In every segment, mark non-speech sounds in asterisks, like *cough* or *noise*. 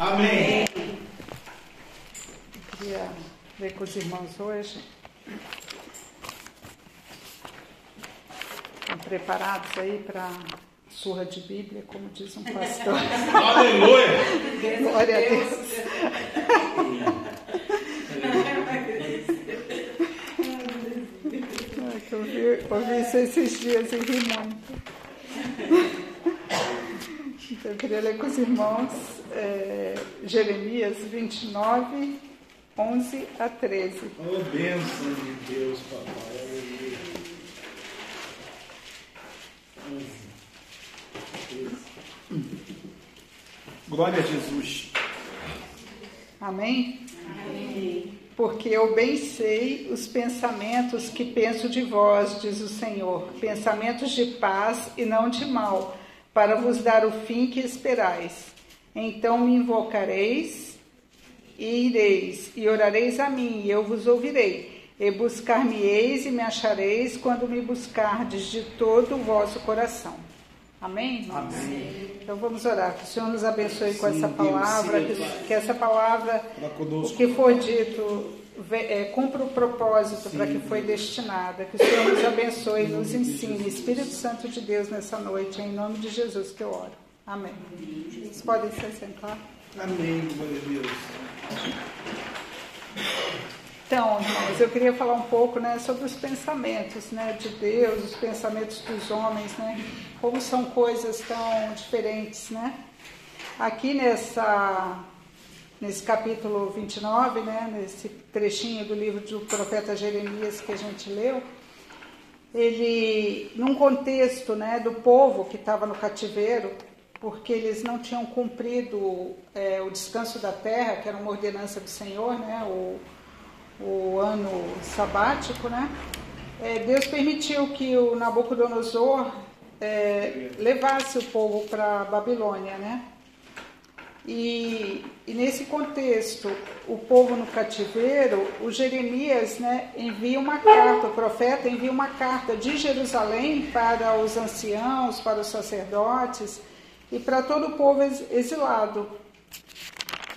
Amém. Eu queria ler com os irmãos hoje. Estão preparados aí para surra de Bíblia, como diz um pastor? *laughs* Aleluia! Glória a Deus. Eu vi, ouvi isso esses dias e ri muito. Então, eu queria ler com os irmãos é, Jeremias 29, 11 a 13. Oh, bênção de Deus, papai. Aleluia. Glória a Jesus. Amém? Porque eu bem sei os pensamentos que penso de vós, diz o Senhor, pensamentos de paz e não de mal, para vos dar o fim que esperais. Então me invocareis e ireis, e orareis a mim, e eu vos ouvirei. E buscar-me-eis e me achareis quando me buscardes de todo o vosso coração. Amém, irmãos? Amém. Então vamos orar. Que o Senhor nos abençoe com Sim, essa Deus, palavra, sim, que, que essa palavra, o que for dito, é, cumpra o propósito Sim, para que foi destinada. Que o Senhor nos abençoe e nos ensine. Espírito Santo de Deus nessa noite, em nome de Jesus que eu oro. Amém. Vocês podem se sentar? Amém, glória a Deus. Então, irmãos, eu queria falar um pouco né, sobre os pensamentos né, de Deus, os pensamentos dos homens, né, como são coisas tão diferentes. Né? Aqui nessa, nesse capítulo 29, né, nesse trechinho do livro do profeta Jeremias que a gente leu, ele, num contexto né, do povo que estava no cativeiro, porque eles não tinham cumprido é, o descanso da terra, que era uma ordenança do Senhor, né, o, o ano sabático, né? É, Deus permitiu que o Nabucodonosor é, levasse o povo para a Babilônia, né? E, e nesse contexto, o povo no cativeiro, o Jeremias né, envia uma carta, o profeta envia uma carta de Jerusalém para os anciãos, para os sacerdotes e para todo o povo ex- exilado.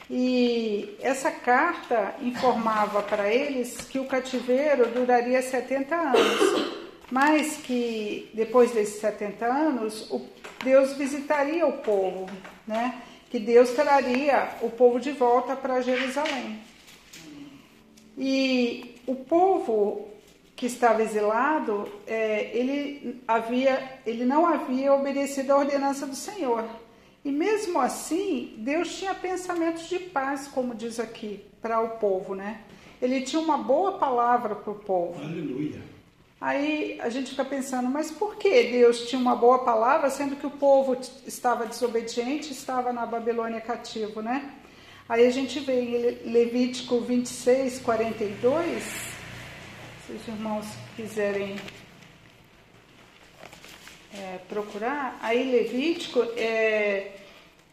E essa carta informava para eles que o cativeiro duraria 70 anos, mas que depois desses 70 anos, Deus visitaria o povo, né? que Deus traria o povo de volta para Jerusalém. E o povo que estava exilado, é, ele, havia, ele não havia obedecido à ordenança do Senhor. E mesmo assim, Deus tinha pensamentos de paz, como diz aqui, para o povo, né? Ele tinha uma boa palavra para o povo. Aleluia. Aí a gente fica pensando, mas por que Deus tinha uma boa palavra, sendo que o povo estava desobediente, estava na Babilônia cativo, né? Aí a gente vê em Le- Levítico 26, 42, se os irmãos quiserem é, procurar, aí Levítico, é,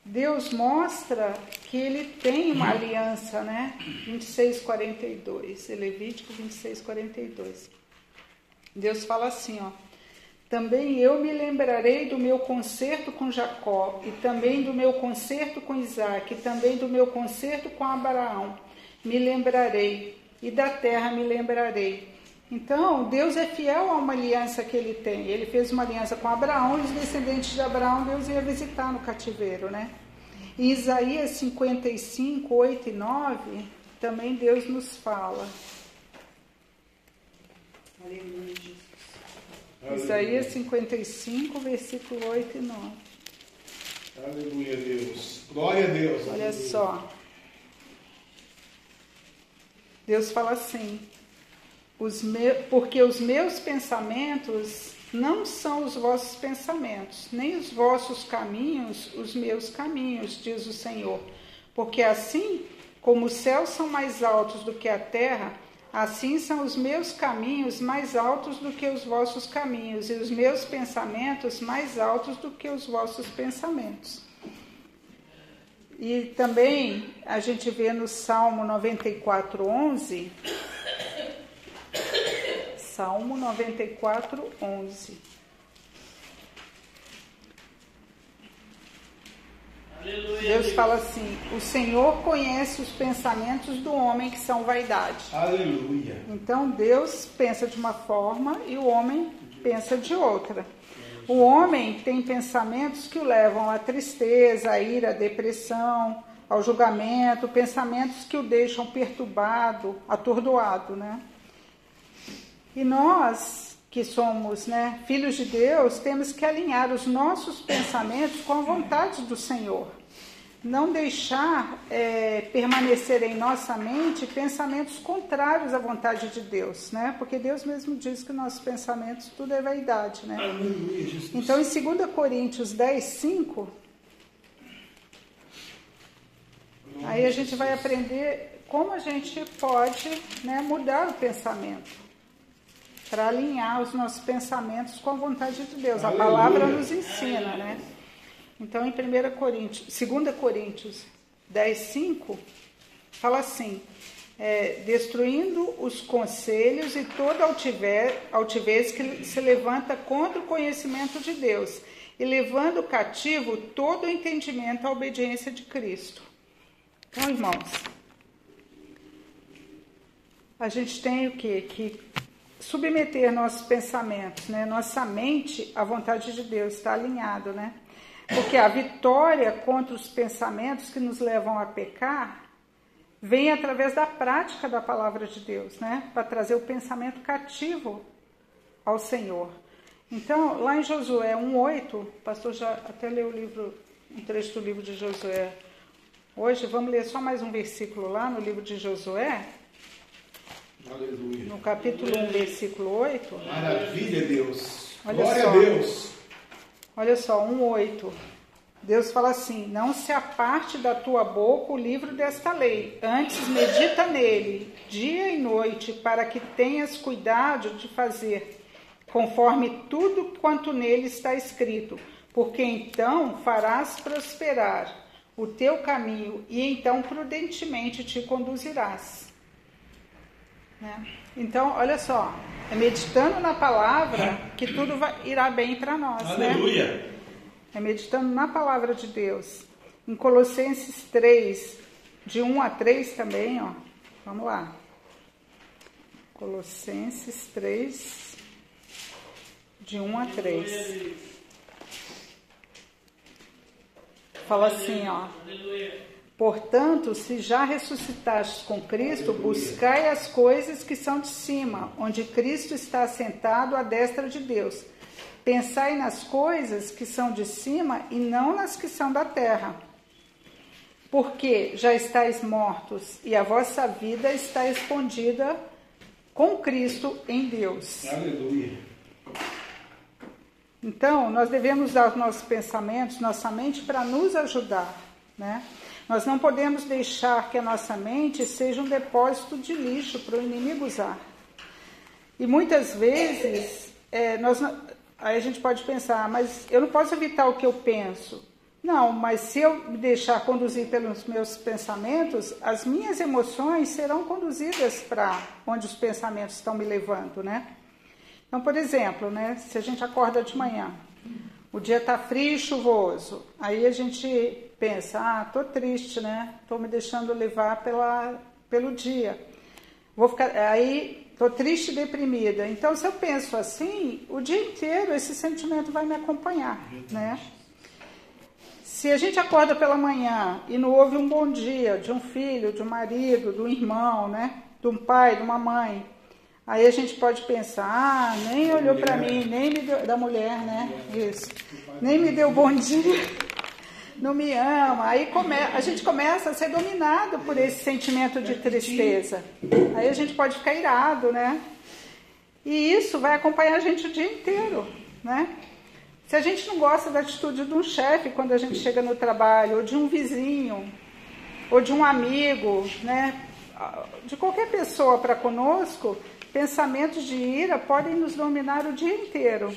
Deus mostra que ele tem uma aliança, né? 26, 42, Levítico 26, 42. Deus fala assim, ó. Também eu me lembrarei do meu concerto com Jacó, e também do meu concerto com Isaac, e também do meu concerto com Abraão. Me lembrarei, e da terra me lembrarei. Então, Deus é fiel a uma aliança que ele tem. Ele fez uma aliança com Abraão, e os descendentes de Abraão Deus ia visitar no cativeiro, né? Em Isaías 55, 8 e 9, também Deus nos fala. Aleluia, Jesus. Isaías 55, versículo 8 e 9. Aleluia, Deus. Glória a Deus. Olha Aleluia. só. Deus fala assim: os porque os meus pensamentos não são os vossos pensamentos, nem os vossos caminhos os meus caminhos, diz o Senhor. Porque assim como os céus são mais altos do que a terra, assim são os meus caminhos mais altos do que os vossos caminhos, e os meus pensamentos mais altos do que os vossos pensamentos. E também a gente vê no Salmo 94, 11. Salmo 94, 11. Deus fala assim: o Senhor conhece os pensamentos do homem que são vaidade. Aleluia. Então Deus pensa de uma forma e o homem pensa de outra. O homem tem pensamentos que o levam à tristeza, à ira, à depressão, ao julgamento, pensamentos que o deixam perturbado, atordoado, né? E nós que somos né, filhos de Deus, temos que alinhar os nossos pensamentos com a vontade do Senhor. Não deixar é, permanecer em nossa mente pensamentos contrários à vontade de Deus, né? Porque Deus mesmo diz que nossos pensamentos tudo é vaidade, né? Então, em 2 Coríntios 10, 5, aí a gente vai aprender como a gente pode né, mudar o pensamento para alinhar os nossos pensamentos com a vontade de Deus. A Aleluia. palavra nos ensina, né? Então, em 1 Coríntios, 2 Coríntios 10, 5, fala assim: é, destruindo os conselhos e toda altivez, altivez que se levanta contra o conhecimento de Deus, e levando cativo todo o entendimento à obediência de Cristo. Então, irmãos, a gente tem o quê? Que submeter nossos pensamentos, né? Nossa mente à vontade de Deus está alinhado, né? Porque a vitória contra os pensamentos que nos levam a pecar vem através da prática da palavra de Deus, né? Para trazer o pensamento cativo ao Senhor. Então, lá em Josué 1:8, o pastor já até leu o livro, um trecho do livro de Josué. Hoje vamos ler só mais um versículo lá no livro de Josué, Aleluia. no capítulo 1, versículo 8. Maravilha, Deus. Olha Glória só. a Deus. Olha só, 1,8. Deus fala assim: Não se aparte da tua boca o livro desta lei, antes medita nele, dia e noite, para que tenhas cuidado de fazer conforme tudo quanto nele está escrito, porque então farás prosperar o teu caminho e então prudentemente te conduzirás. Né? Então, olha só, é meditando na palavra que tudo vai, irá bem para nós, né? Aleluia. É meditando na palavra de Deus. Em Colossenses 3, de 1 a 3 também, ó. Vamos lá. Colossenses 3, de 1 a 3. Fala assim, ó. Portanto, se já ressuscitastes com Cristo, buscai as coisas que são de cima, onde Cristo está assentado à destra de Deus. Pensai nas coisas que são de cima e não nas que são da terra. Porque já estáis mortos e a vossa vida está escondida com Cristo em Deus. Aleluia. Então, nós devemos usar os nossos pensamentos, nossa mente, para nos ajudar, né? Nós não podemos deixar que a nossa mente seja um depósito de lixo para o inimigo usar. E muitas vezes, é, nós, aí a gente pode pensar, mas eu não posso evitar o que eu penso. Não, mas se eu me deixar conduzir pelos meus pensamentos, as minhas emoções serão conduzidas para onde os pensamentos estão me levando, né? Então, por exemplo, né, se a gente acorda de manhã, o dia está frio e chuvoso, aí a gente pensa, ah, tô triste, né? Tô me deixando levar pela, pelo dia. Vou ficar, aí tô triste e deprimida. Então, se eu penso assim, o dia inteiro esse sentimento vai me acompanhar, né? Se a gente acorda pela manhã e não ouve um bom dia de um filho, de um marido, de um irmão, né? De um pai, de uma mãe, aí a gente pode pensar, ah, nem olhou para mim, nem me deu, da mulher, né? Isso. Nem me deu bom dia, não me ama. Aí come, a gente começa a ser dominado por esse sentimento de tristeza. Aí a gente pode ficar irado, né? E isso vai acompanhar a gente o dia inteiro, né? Se a gente não gosta da atitude de um chefe quando a gente chega no trabalho, ou de um vizinho, ou de um amigo, né? De qualquer pessoa para conosco, pensamentos de ira podem nos dominar o dia inteiro.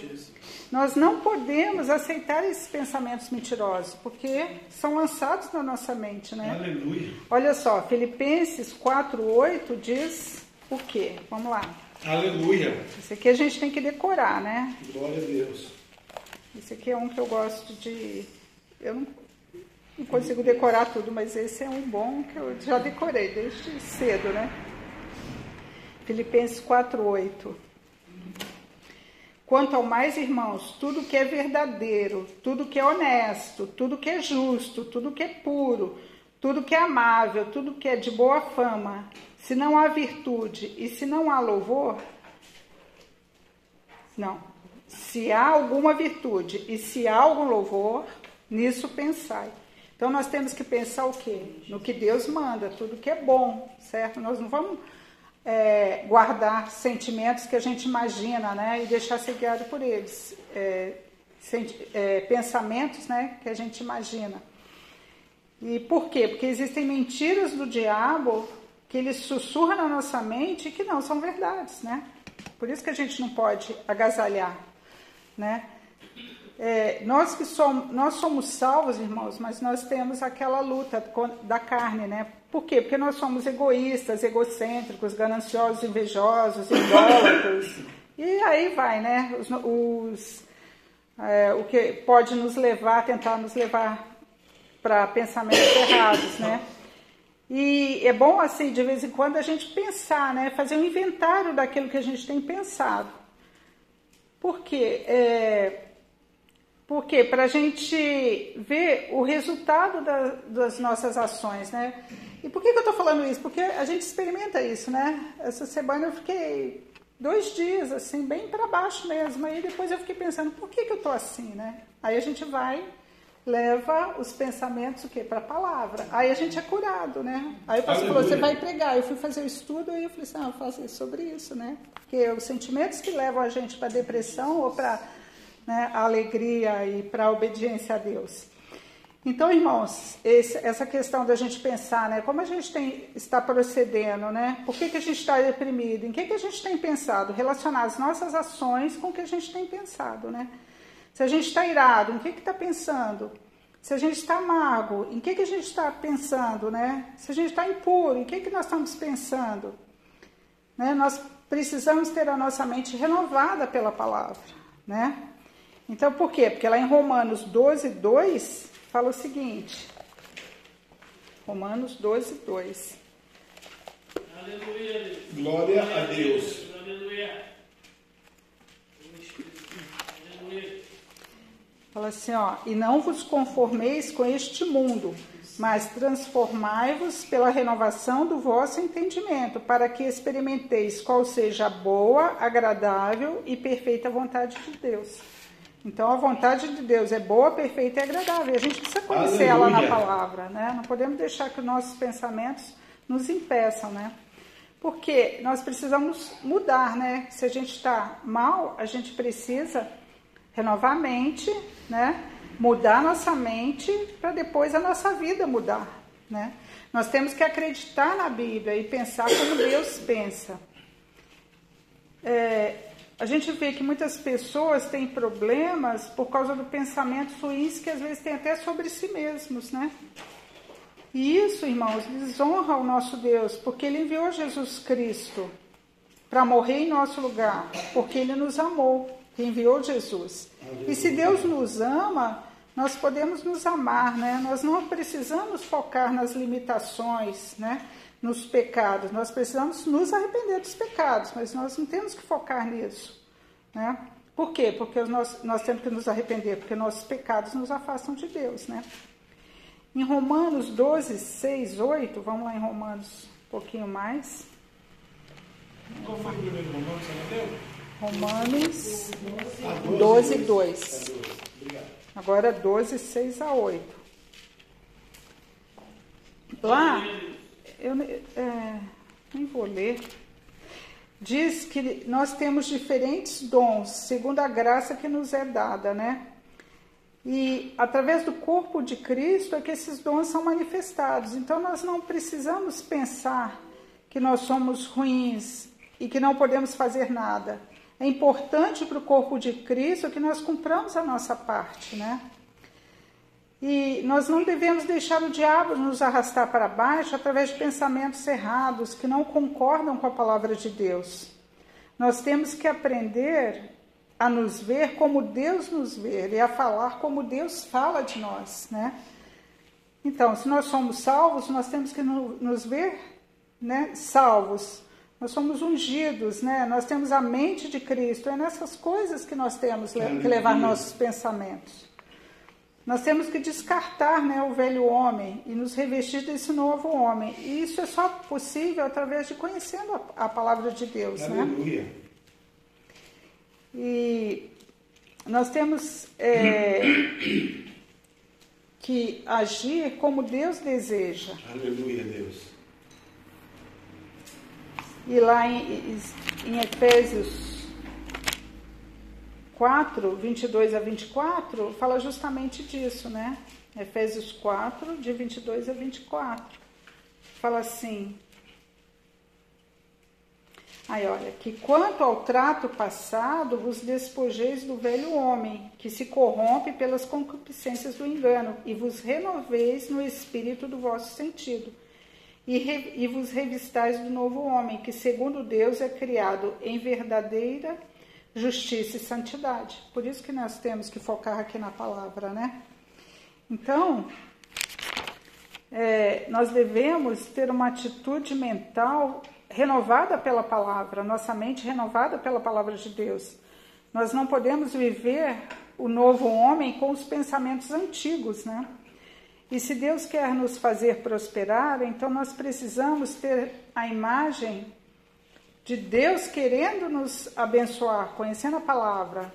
Nós não podemos aceitar esses pensamentos mentirosos, porque são lançados na nossa mente, né? Aleluia. Olha só, Filipenses 4:8 diz o quê? Vamos lá. Aleluia. Isso aqui a gente tem que decorar, né? Glória a Deus. Esse aqui é um que eu gosto de. Eu não, não consigo decorar tudo, mas esse é um bom que eu já decorei desde cedo, né? Filipenses 4:8. Quanto ao mais, irmãos, tudo que é verdadeiro, tudo que é honesto, tudo que é justo, tudo que é puro, tudo que é amável, tudo que é de boa fama, se não há virtude e se não há louvor, não. Se há alguma virtude e se há algum louvor, nisso pensai. Então nós temos que pensar o quê? No que Deus manda, tudo que é bom, certo? Nós não vamos é, guardar sentimentos que a gente imagina, né? E deixar ser guiado por eles. É, é, pensamentos, né? Que a gente imagina. E por quê? Porque existem mentiras do diabo que ele sussurra na nossa mente que não são verdades, né? Por isso que a gente não pode agasalhar, né? É, nós que somos, nós somos salvos, irmãos, mas nós temos aquela luta da carne, né? Por quê? Porque nós somos egoístas, egocêntricos, gananciosos, invejosos, idólatras. *coughs* e aí vai, né? Os, os é, o que pode nos levar, tentar nos levar para pensamentos errados, né? E é bom, assim, de vez em quando a gente pensar, né? Fazer um inventário daquilo que a gente tem pensado. Por quê? É, porque para a gente ver o resultado da, das nossas ações, né? E por que, que eu estou falando isso? Porque a gente experimenta isso, né? Essa semana eu fiquei dois dias assim, bem para baixo mesmo. Aí depois eu fiquei pensando, por que, que eu estou assim, né? Aí a gente vai leva os pensamentos o quê? Para a palavra. Aí a gente é curado, né? Aí o pastor falou, você vai pregar. Eu fui fazer o estudo e eu falei assim, ah, eu faço sobre isso, né? Porque os sentimentos que levam a gente para depressão ou para né, a alegria e para a obediência a Deus. Então, irmãos, esse, essa questão da gente pensar, né, como a gente tem, está procedendo, né, por que, que a gente está deprimido, em que, que a gente tem pensado, relacionar as nossas ações com o que a gente tem pensado, né? Se a gente está irado, em que está pensando? Se a gente está amargo, em que, que a gente está pensando, né? Se a gente está impuro, em que, que nós estamos pensando? Né? Nós precisamos ter a nossa mente renovada pela palavra, né? Então, por quê? Porque lá em Romanos 12, 2, fala o seguinte. Romanos 12, 2. Aleluia. Glória a Deus. Fala assim, ó, e não vos conformeis com este mundo, mas transformai-vos pela renovação do vosso entendimento, para que experimenteis qual seja a boa, agradável e perfeita vontade de Deus. Então a vontade de Deus é boa, perfeita e agradável. A gente precisa conhecer Aleluia. ela na palavra, né? Não podemos deixar que os nossos pensamentos nos impeçam, né? Porque nós precisamos mudar, né? Se a gente está mal, a gente precisa renovar a mente, né? Mudar nossa mente para depois a nossa vida mudar, né? Nós temos que acreditar na Bíblia e pensar como Deus pensa. É, a gente vê que muitas pessoas têm problemas por causa do pensamento ruins que às vezes tem até sobre si mesmos, né? E isso, irmãos, desonra o nosso Deus, porque Ele enviou Jesus Cristo para morrer em nosso lugar, porque Ele nos amou enviou Jesus. E se Deus nos ama, nós podemos nos amar, né? Nós não precisamos focar nas limitações, né? Nos pecados. Nós precisamos nos arrepender dos pecados, mas nós não temos que focar nisso, né? Por quê? Porque nós, nós temos que nos arrepender, porque nossos pecados nos afastam de Deus, né? Em Romanos 12, 6, 8, vamos lá em Romanos um pouquinho mais. Qual foi o primeiro Romanos que você deu? Romanos 12, 2. Agora 12, 6 a 8. Lá, eu é, nem vou ler. Diz que nós temos diferentes dons, segundo a graça que nos é dada, né? E através do corpo de Cristo é que esses dons são manifestados. Então nós não precisamos pensar que nós somos ruins e que não podemos fazer nada. É importante para o corpo de Cristo que nós cumpramos a nossa parte, né? E nós não devemos deixar o diabo nos arrastar para baixo através de pensamentos errados que não concordam com a palavra de Deus. Nós temos que aprender a nos ver como Deus nos vê e a falar como Deus fala de nós, né? Então, se nós somos salvos, nós temos que nos ver né, salvos. Nós somos ungidos, né? Nós temos a mente de Cristo. É nessas coisas que nós temos que levar nossos pensamentos. Nós temos que descartar né, o velho homem e nos revestir desse novo homem. E isso é só possível através de conhecendo a, a palavra de Deus. Né? Aleluia. Né? E nós temos é, que agir como Deus deseja. Aleluia, Deus. E lá em, em Efésios 4, 22 a 24, fala justamente disso, né? Efésios 4, de 22 a 24. Fala assim. Aí, olha, que quanto ao trato passado, vos despojeis do velho homem, que se corrompe pelas concupiscências do engano, e vos renoveis no espírito do vosso sentido, e, re, e vos revistais do novo homem, que segundo Deus é criado em verdadeira justiça e santidade. Por isso que nós temos que focar aqui na palavra, né? Então, é, nós devemos ter uma atitude mental renovada pela palavra, nossa mente renovada pela palavra de Deus. Nós não podemos viver o novo homem com os pensamentos antigos, né? E se Deus quer nos fazer prosperar, então nós precisamos ter a imagem de Deus querendo nos abençoar, conhecendo a palavra.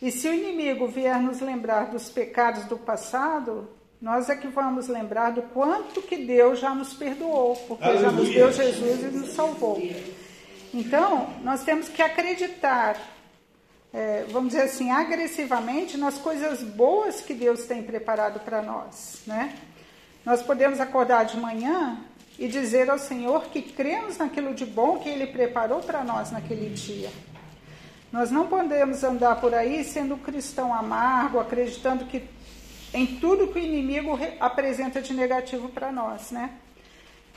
E se o inimigo vier nos lembrar dos pecados do passado, nós é que vamos lembrar do quanto que Deus já nos perdoou, porque Aleluia. já nos deu Jesus e nos salvou. Então, nós temos que acreditar, é, vamos dizer assim, agressivamente nas coisas boas que Deus tem preparado para nós, né? Nós podemos acordar de manhã e dizer ao Senhor que cremos naquilo de bom que Ele preparou para nós naquele dia. Nós não podemos andar por aí sendo um cristão amargo, acreditando que em tudo que o inimigo apresenta de negativo para nós, né?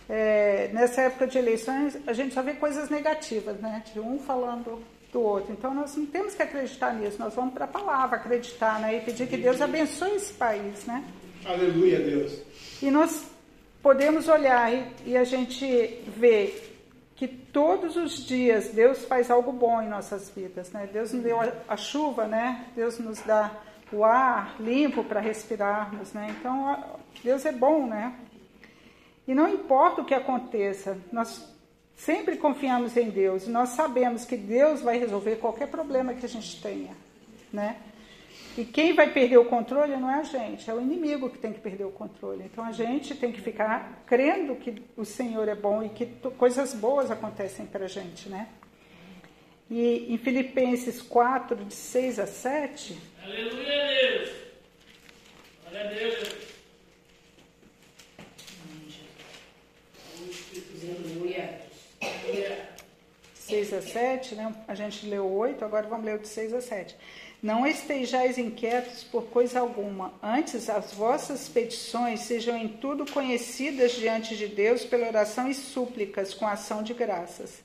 É, nessa época de eleições, a gente só vê coisas negativas, né? De um falando do outro. Então, nós não temos que acreditar nisso. Nós vamos para a palavra acreditar, né? E pedir que Deus abençoe esse país, né? Aleluia, Deus. E nós podemos olhar e, e a gente vê que todos os dias Deus faz algo bom em nossas vidas, né? Deus nos deu a, a chuva, né? Deus nos dá o ar limpo para respirarmos, né? Então, Deus é bom, né? E não importa o que aconteça, nós sempre confiamos em Deus, nós sabemos que Deus vai resolver qualquer problema que a gente tenha, né? E quem vai perder o controle não é a gente, é o inimigo que tem que perder o controle. Então a gente tem que ficar crendo que o Senhor é bom e que coisas boas acontecem para a gente, né? E em Filipenses 4, de 6 a 7. Aleluia, Deus! Glória a Deus! Aleluia! 6 a 7, né? A gente leu 8, agora vamos ler o de 6 a 7. Não estejais inquietos por coisa alguma, antes as vossas petições sejam em tudo conhecidas diante de Deus pela oração e súplicas com ação de graças.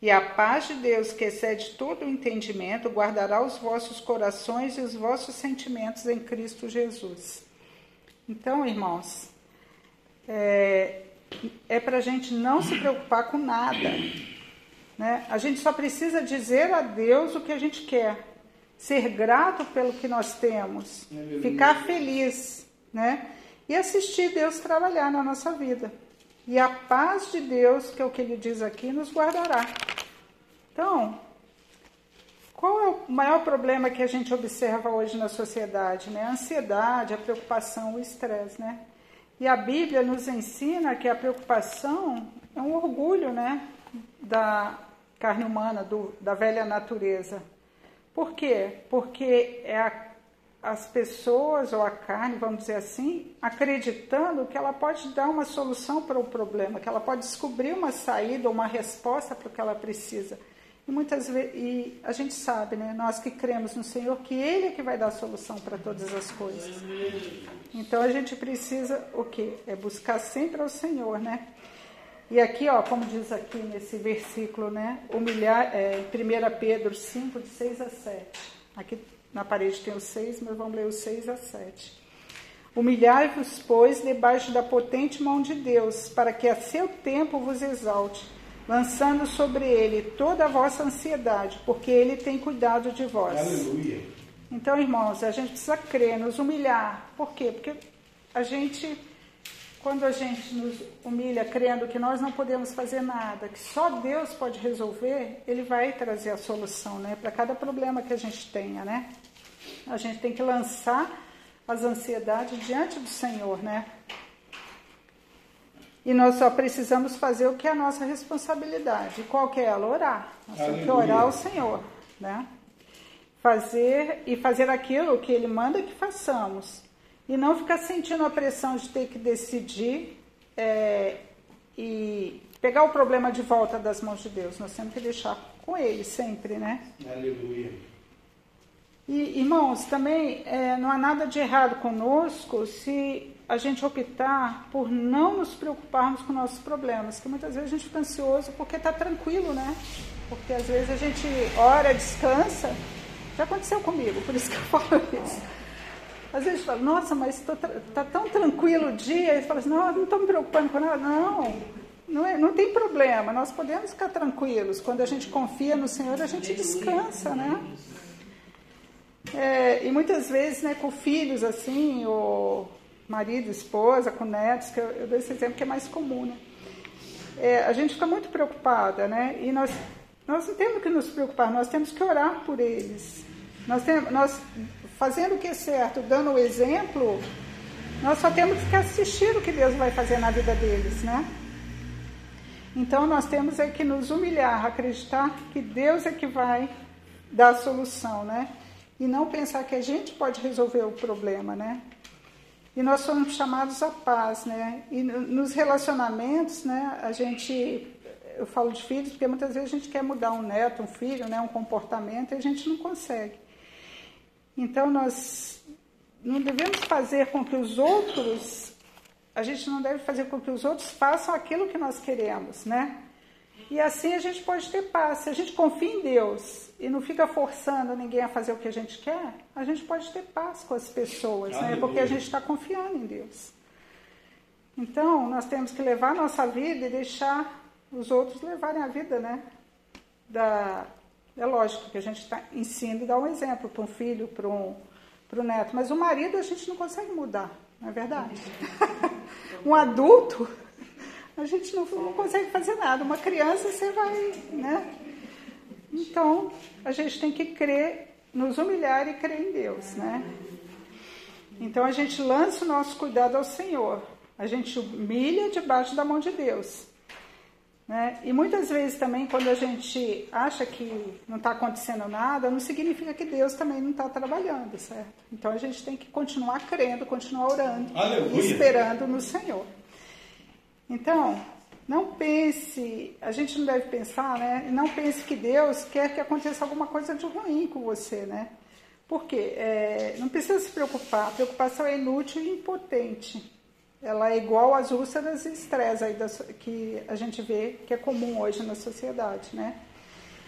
E a paz de Deus, que excede todo o entendimento, guardará os vossos corações e os vossos sentimentos em Cristo Jesus. Então, irmãos, é, é para a gente não se preocupar com nada. Né? A gente só precisa dizer a Deus o que a gente quer ser grato pelo que nós temos, ficar feliz, né? E assistir Deus trabalhar na nossa vida. E a paz de Deus, que é o que ele diz aqui, nos guardará. Então, qual é o maior problema que a gente observa hoje na sociedade? Né? A ansiedade, a preocupação, o estresse, né? E a Bíblia nos ensina que a preocupação é um orgulho, né? Da carne humana, do, da velha natureza. Por quê? Porque é a, as pessoas, ou a carne, vamos dizer assim, acreditando que ela pode dar uma solução para o problema, que ela pode descobrir uma saída, uma resposta para o que ela precisa. E muitas vezes, e a gente sabe, né, nós que cremos no Senhor, que Ele é que vai dar a solução para todas as coisas. Então a gente precisa o quê? É buscar sempre ao Senhor, né? E aqui, ó, como diz aqui nesse versículo, né? Humilhar, é, 1 Pedro 5, de 6 a 7. Aqui na parede tem o 6, mas vamos ler o 6 a 7. Humilhai-vos, pois, debaixo da potente mão de Deus, para que a seu tempo vos exalte, lançando sobre ele toda a vossa ansiedade, porque ele tem cuidado de vós. Aleluia. Então, irmãos, a gente precisa crer, nos humilhar. Por quê? Porque a gente, quando a gente nos humilha crendo que nós não podemos fazer nada, que só Deus pode resolver, Ele vai trazer a solução, né? Para cada problema que a gente tenha, né? A gente tem que lançar as ansiedades diante do Senhor, né? E nós só precisamos fazer o que é a nossa responsabilidade. Qual que é ela? Orar. Nós temos que orar ao Senhor, né? Fazer e fazer aquilo que Ele manda que façamos. E não ficar sentindo a pressão de ter que decidir é, e pegar o problema de volta das mãos de Deus. Nós temos que deixar com Ele sempre, né? Aleluia. E, irmãos, também é, não há nada de errado conosco se a gente optar por não nos preocuparmos com nossos problemas, que muitas vezes a gente fica ansioso porque está tranquilo, né? Porque às vezes a gente ora, descansa. Já aconteceu comigo, por isso que eu falo isso. Às vezes fala, nossa, mas está tão tranquilo o dia, e fala assim, não, não estou me preocupando com nada. Não, não, é, não tem problema, nós podemos ficar tranquilos. Quando a gente confia no Senhor, a gente descansa, né? É, e muitas vezes, né, com filhos assim, ou marido, esposa, com netos, que eu, eu dou esse exemplo que é mais comum, né? É, a gente fica muito preocupada, né? E nós, nós não temos que nos preocupar, nós temos que orar por eles. Nós, temos, nós fazendo o que é certo, dando o exemplo, nós só temos que assistir o que Deus vai fazer na vida deles, né? Então nós temos é que nos humilhar, acreditar que Deus é que vai dar a solução, né? e não pensar que a gente pode resolver o problema, né? E nós somos chamados à paz, né? E nos relacionamentos, né? A gente, eu falo de filhos porque muitas vezes a gente quer mudar um neto, um filho, né? Um comportamento e a gente não consegue. Então nós não devemos fazer com que os outros, a gente não deve fazer com que os outros façam aquilo que nós queremos, né? E assim a gente pode ter paz. Se a gente confia em Deus e não fica forçando ninguém a fazer o que a gente quer, a gente pode ter paz com as pessoas, né? Porque a gente está confiando em Deus. Então, nós temos que levar a nossa vida e deixar os outros levarem a vida, né? Da, é lógico que a gente tá, ensina e dá um exemplo para um filho, para um, um neto, mas o marido a gente não consegue mudar, não é verdade? *laughs* um adulto a gente não, não consegue fazer nada. Uma criança você vai, né? Então, a gente tem que crer, nos humilhar e crer em Deus, né? Então a gente lança o nosso cuidado ao Senhor. A gente humilha debaixo da mão de Deus. Né? E muitas vezes também, quando a gente acha que não está acontecendo nada, não significa que Deus também não está trabalhando, certo? Então a gente tem que continuar crendo, continuar orando Aleluia. e esperando no Senhor. Então, não pense, a gente não deve pensar, né? Não pense que Deus quer que aconteça alguma coisa de ruim com você, né? Por quê? É, não precisa se preocupar. A preocupação é inútil e impotente. Ela é igual às úlceras e estresse aí das, que a gente vê que é comum hoje na sociedade, né?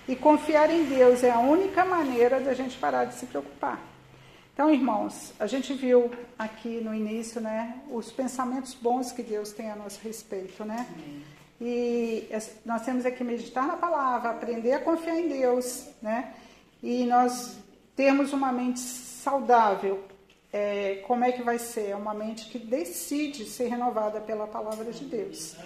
E confiar em Deus é a única maneira da gente parar de se preocupar. Então, irmãos, a gente viu aqui no início, né, os pensamentos bons que Deus tem a nosso respeito, né? E nós temos que meditar na palavra, aprender a confiar em Deus, né? E nós temos uma mente saudável. É, como é que vai ser? É uma mente que decide ser renovada pela palavra de Deus.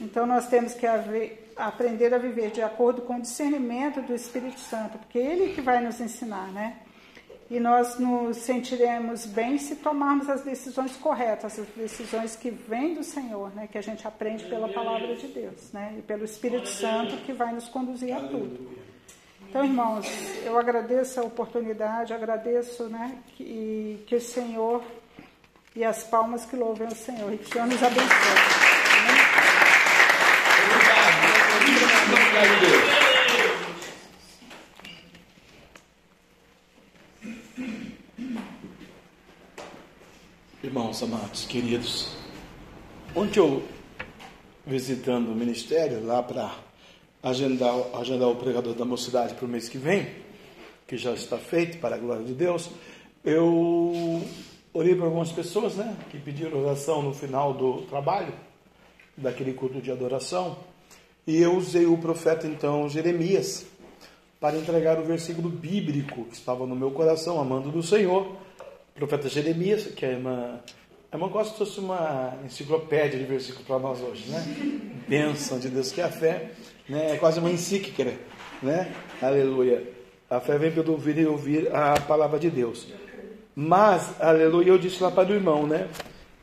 Então nós temos que haver, aprender a viver de acordo com o discernimento do Espírito Santo, porque ele que vai nos ensinar, né? e nós nos sentiremos bem se tomarmos as decisões corretas, as decisões que vêm do Senhor, né, que a gente aprende pela palavra de Deus, né, e pelo Espírito Santo que vai nos conduzir a tudo. Então, irmãos, eu agradeço a oportunidade, agradeço, né, que, que o Senhor e as palmas que louvem o Senhor, e que o Senhor nos abençoe. Obrigado. Irmãos amados, queridos, ontem eu, visitando o ministério lá para agendar, agendar o pregador da mocidade para o mês que vem, que já está feito, para a glória de Deus, eu orei para algumas pessoas, né, que pediram oração no final do trabalho, daquele culto de adoração, e eu usei o profeta então Jeremias para entregar o versículo bíblico que estava no meu coração, amando do Senhor. O profeta Jeremias, que a a irmã gosta se fosse uma enciclopédia de versículos para nós hoje, né? Bênção de Deus que é a fé, né? É quase uma encíclica, né? Aleluia. A fé vem pelo ouvir e ouvir a palavra de Deus. Mas, aleluia, eu disse lá para o irmão, né?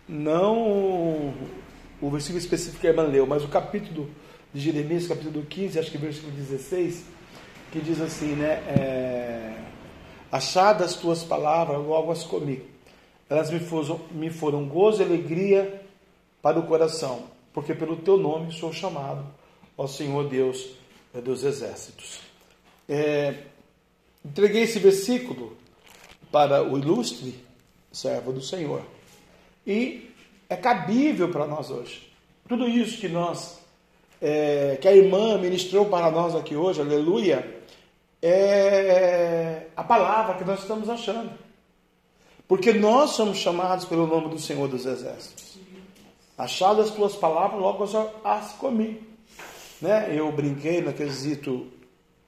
Não o versículo específico que a irmã leu, mas o capítulo de Jeremias, capítulo 15, acho que versículo 16, que diz assim, né? É, Achadas tuas palavras, logo as comi. Elas me foram, me foram gozo e alegria para o coração, porque pelo teu nome sou chamado, ó Senhor Deus dos exércitos. É, entreguei esse versículo para o ilustre servo do Senhor. E é cabível para nós hoje. Tudo isso que nós, é, que a irmã ministrou para nós aqui hoje, aleluia, é a palavra que nós estamos achando. Porque nós somos chamados pelo nome do Senhor dos Exércitos. Achadas as tuas palavras, logo as comi. Né? Eu brinquei no quesito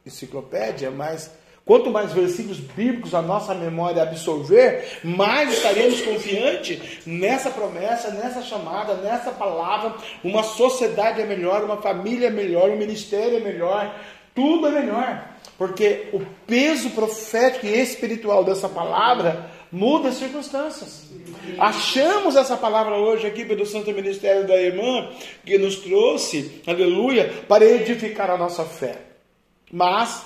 enciclopédia, mas Quanto mais versículos bíblicos a nossa memória absorver, mais estaremos confiantes nessa promessa, nessa chamada, nessa palavra. Uma sociedade é melhor, uma família é melhor, um ministério é melhor, tudo é melhor. Porque o peso profético e espiritual dessa palavra muda as circunstâncias. Achamos essa palavra hoje aqui pelo Santo Ministério da Irmã, que nos trouxe, aleluia, para edificar a nossa fé. Mas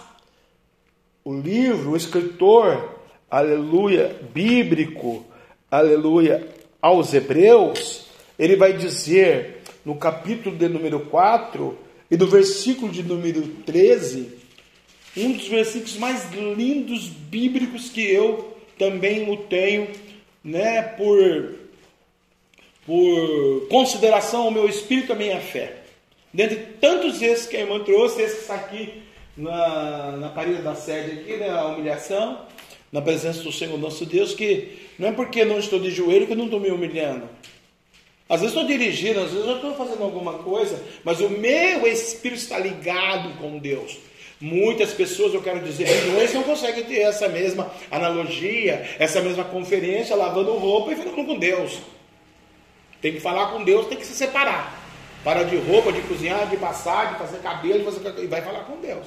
o livro, o escritor, aleluia, bíblico, aleluia, aos Hebreus, ele vai dizer no capítulo de número 4 e do versículo de número 13, um dos versículos mais lindos bíblicos que eu também o tenho, né, por, por consideração ao meu espírito e à minha fé. Dentre tantos esses que a irmã trouxe, esse está aqui na, na parede da sede aqui, né, a humilhação, na presença do Senhor nosso Deus, que não é porque não estou de joelho que eu não estou me humilhando. Às vezes estou dirigindo, às vezes eu estou fazendo alguma coisa, mas o meu espírito está ligado com Deus. Muitas pessoas, eu quero dizer, milhões não conseguem ter essa mesma analogia, essa mesma conferência, lavando roupa e falando com Deus. Tem que falar com Deus, tem que se separar. Para de roupa, de cozinhar, de passar, de fazer cabelo, de fazer... e vai falar com Deus.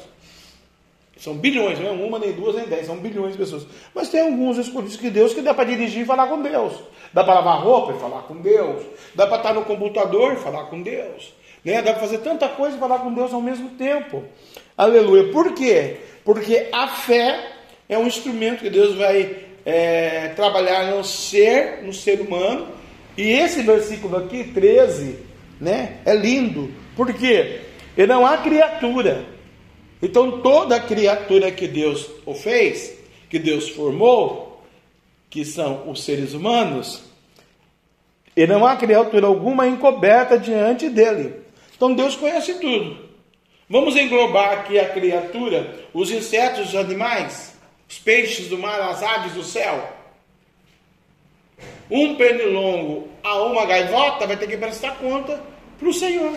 São bilhões, não é uma, nem duas, nem dez, são bilhões de pessoas. Mas tem alguns escolhidos que Deus que dá para dirigir e falar com Deus. Dá para lavar roupa e falar com Deus. Dá para estar no computador e falar com Deus. Né? Dá para fazer tanta coisa e falar com Deus ao mesmo tempo. Aleluia. Por quê? Porque a fé é um instrumento que Deus vai é, trabalhar no ser, no ser humano. E esse versículo aqui, 13, né, é lindo. Por quê? E não há criatura então toda criatura que Deus o fez, que Deus formou, que são os seres humanos, e não há criatura alguma encoberta diante dele. Então Deus conhece tudo. Vamos englobar aqui a criatura, os insetos, os animais, os peixes do mar, as aves do céu. Um pernilongo a uma gaivota vai ter que prestar conta para o Senhor.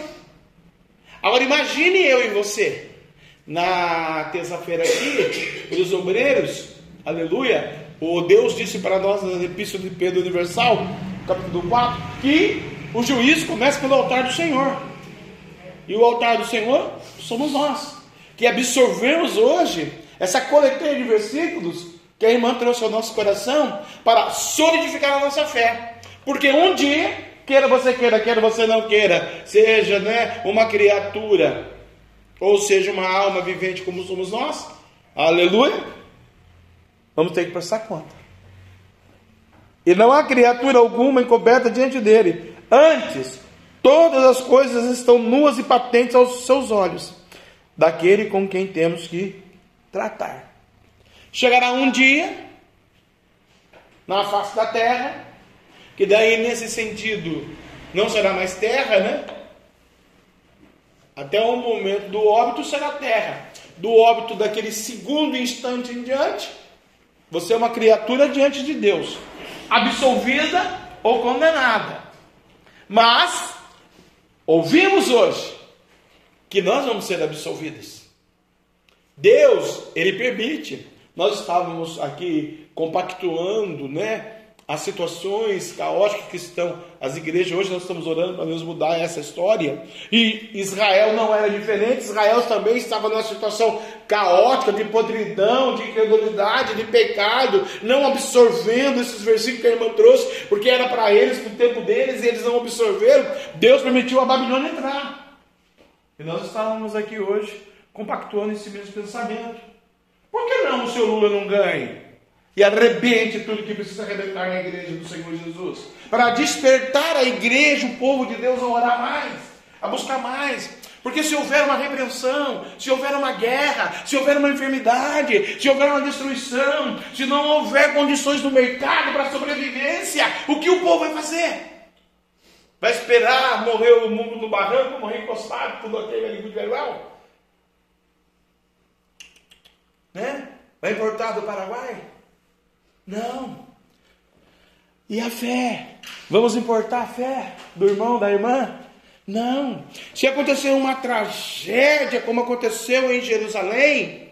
Agora imagine eu e você na terça-feira aqui, os obreiros, aleluia, o Deus disse para nós na Epístola de Pedro Universal, capítulo 4, que o juízo começa pelo altar do Senhor. E o altar do Senhor somos nós, que absorvemos hoje essa coleteira de versículos que a irmã trouxe ao nosso coração para solidificar a nossa fé. Porque um dia, queira você queira, queira você não queira, seja né, uma criatura ou seja, uma alma vivente como somos nós, aleluia, vamos ter que prestar conta. E não há criatura alguma encoberta diante dele. Antes, todas as coisas estão nuas e patentes aos seus olhos, daquele com quem temos que tratar. Chegará um dia, na face da terra, que daí nesse sentido não será mais terra, né? Até o momento do óbito será terra. Do óbito daquele segundo instante em diante, você é uma criatura diante de Deus. absolvida ou condenada. Mas ouvimos hoje que nós vamos ser absolvidos. Deus, ele permite. Nós estávamos aqui compactuando, né? As situações caóticas que estão as igrejas. Hoje nós estamos orando para Deus mudar essa história. E Israel não era diferente. Israel também estava numa situação caótica de podridão, de incredulidade, de pecado, não absorvendo esses versículos que a irmã trouxe, porque era para eles, no tempo deles, e eles não absorveram. Deus permitiu a Babilônia entrar. E nós estávamos aqui hoje compactuando esse mesmo pensamento. Por que não o seu Lula não ganhe? E arrebente tudo que precisa arrebentar na igreja do Senhor Jesus. Para despertar a igreja, o povo de Deus, a orar mais, a buscar mais. Porque se houver uma repreensão, se houver uma guerra, se houver uma enfermidade, se houver uma destruição, se não houver condições no mercado para sobrevivência, o que o povo vai fazer? Vai esperar morrer o mundo no barranco, morrer encostado, tudo aquele ali de verão? Né? Vai importar do Paraguai? Não. E a fé? Vamos importar a fé do irmão, da irmã? Não. Se acontecer uma tragédia como aconteceu em Jerusalém,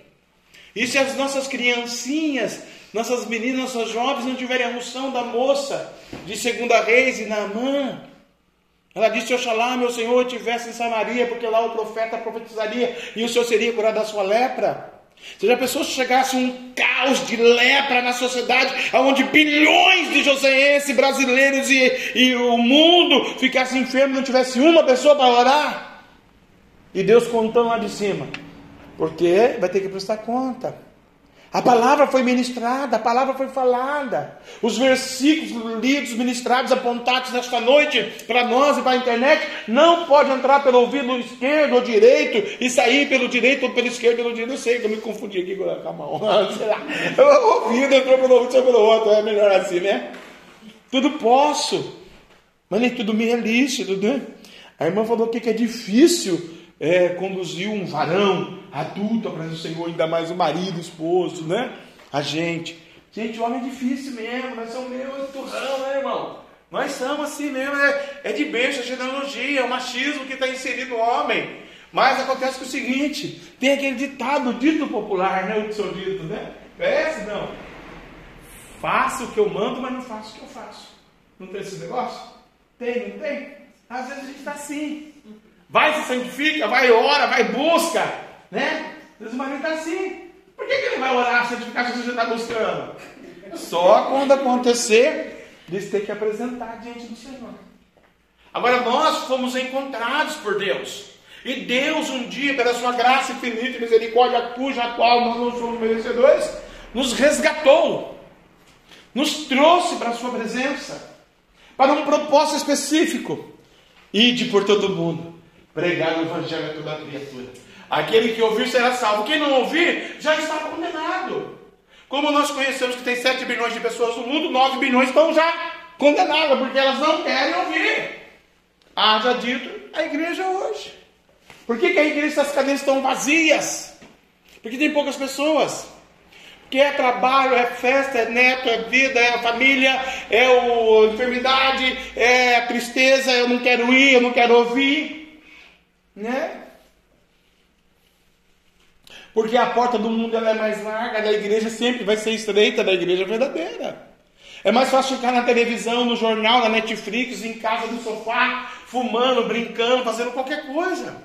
e se as nossas criancinhas, nossas meninas, nossas jovens não tiverem a unção da moça de segunda reis e Naamã, ela disse: Oxalá, meu Senhor, tivesse em Samaria, porque lá o profeta profetizaria e o Senhor seria curado da sua lepra. Você já pensou se chegasse um caos de lepra na sociedade, onde bilhões de joseenses, brasileiros e, e o mundo ficassem enfermos não tivesse uma pessoa para orar? E Deus contando lá de cima, porque vai ter que prestar conta. A palavra foi ministrada, a palavra foi falada. Os versículos lidos, ministrados, apontados nesta noite para nós e para a internet, não pode entrar pelo ouvido esquerdo ou direito e sair pelo direito ou pelo esquerdo pelo direito. Não sei, eu me confundi aqui com a mão. *laughs* Sei lá. O ouvido entrou pelo ouvido, saiu pelo outro. É melhor assim, né? Tudo posso, mas nem tudo me é lícito, né? A irmã falou que é difícil é, conduzir um varão adulto para o Senhor, ainda mais o marido, o esposo, né? A gente. Gente, homem é difícil mesmo, nós somos meio turrão, né, irmão? Nós somos assim mesmo, é, é de beijo, é genealogia, é o machismo que está inserido no homem. Mas acontece que o seguinte, tem aquele ditado, dito popular, né? O seu dito, né? Conhece? Não. Faço o que eu mando, mas não faço o que eu faço. Não tem esse negócio? Tem, não tem? Às vezes a gente está assim vai se santifica, vai ora, vai busca, né? Deus o marido está assim. Por que, que ele vai orar, santificar se você está buscando? Só quando acontecer, eles têm que apresentar diante do Senhor. Agora nós fomos encontrados por Deus. E Deus, um dia, pela sua graça infinita e misericórdia, cuja qual nós não somos merecedores, nos resgatou, nos trouxe para a sua presença, para um propósito específico. Ide por todo mundo, pregar o evangelho a toda criatura. Aquele que ouvir será salvo. Quem não ouvir já está condenado. Como nós conhecemos que tem 7 bilhões de pessoas no mundo, 9 bilhões estão já condenadas, porque elas não querem ouvir. Haja dito a igreja hoje. Por que, que a igreja, essas cadeias estão vazias? Porque tem poucas pessoas. Porque é trabalho, é festa, é neto, é vida, é família, é a enfermidade, é tristeza, eu não quero ir, eu não quero ouvir. Né? Porque a porta do mundo ela é mais larga, da igreja sempre vai ser estreita, da igreja verdadeira. É mais fácil ficar na televisão, no jornal, na Netflix, em casa no sofá, fumando, brincando, fazendo qualquer coisa.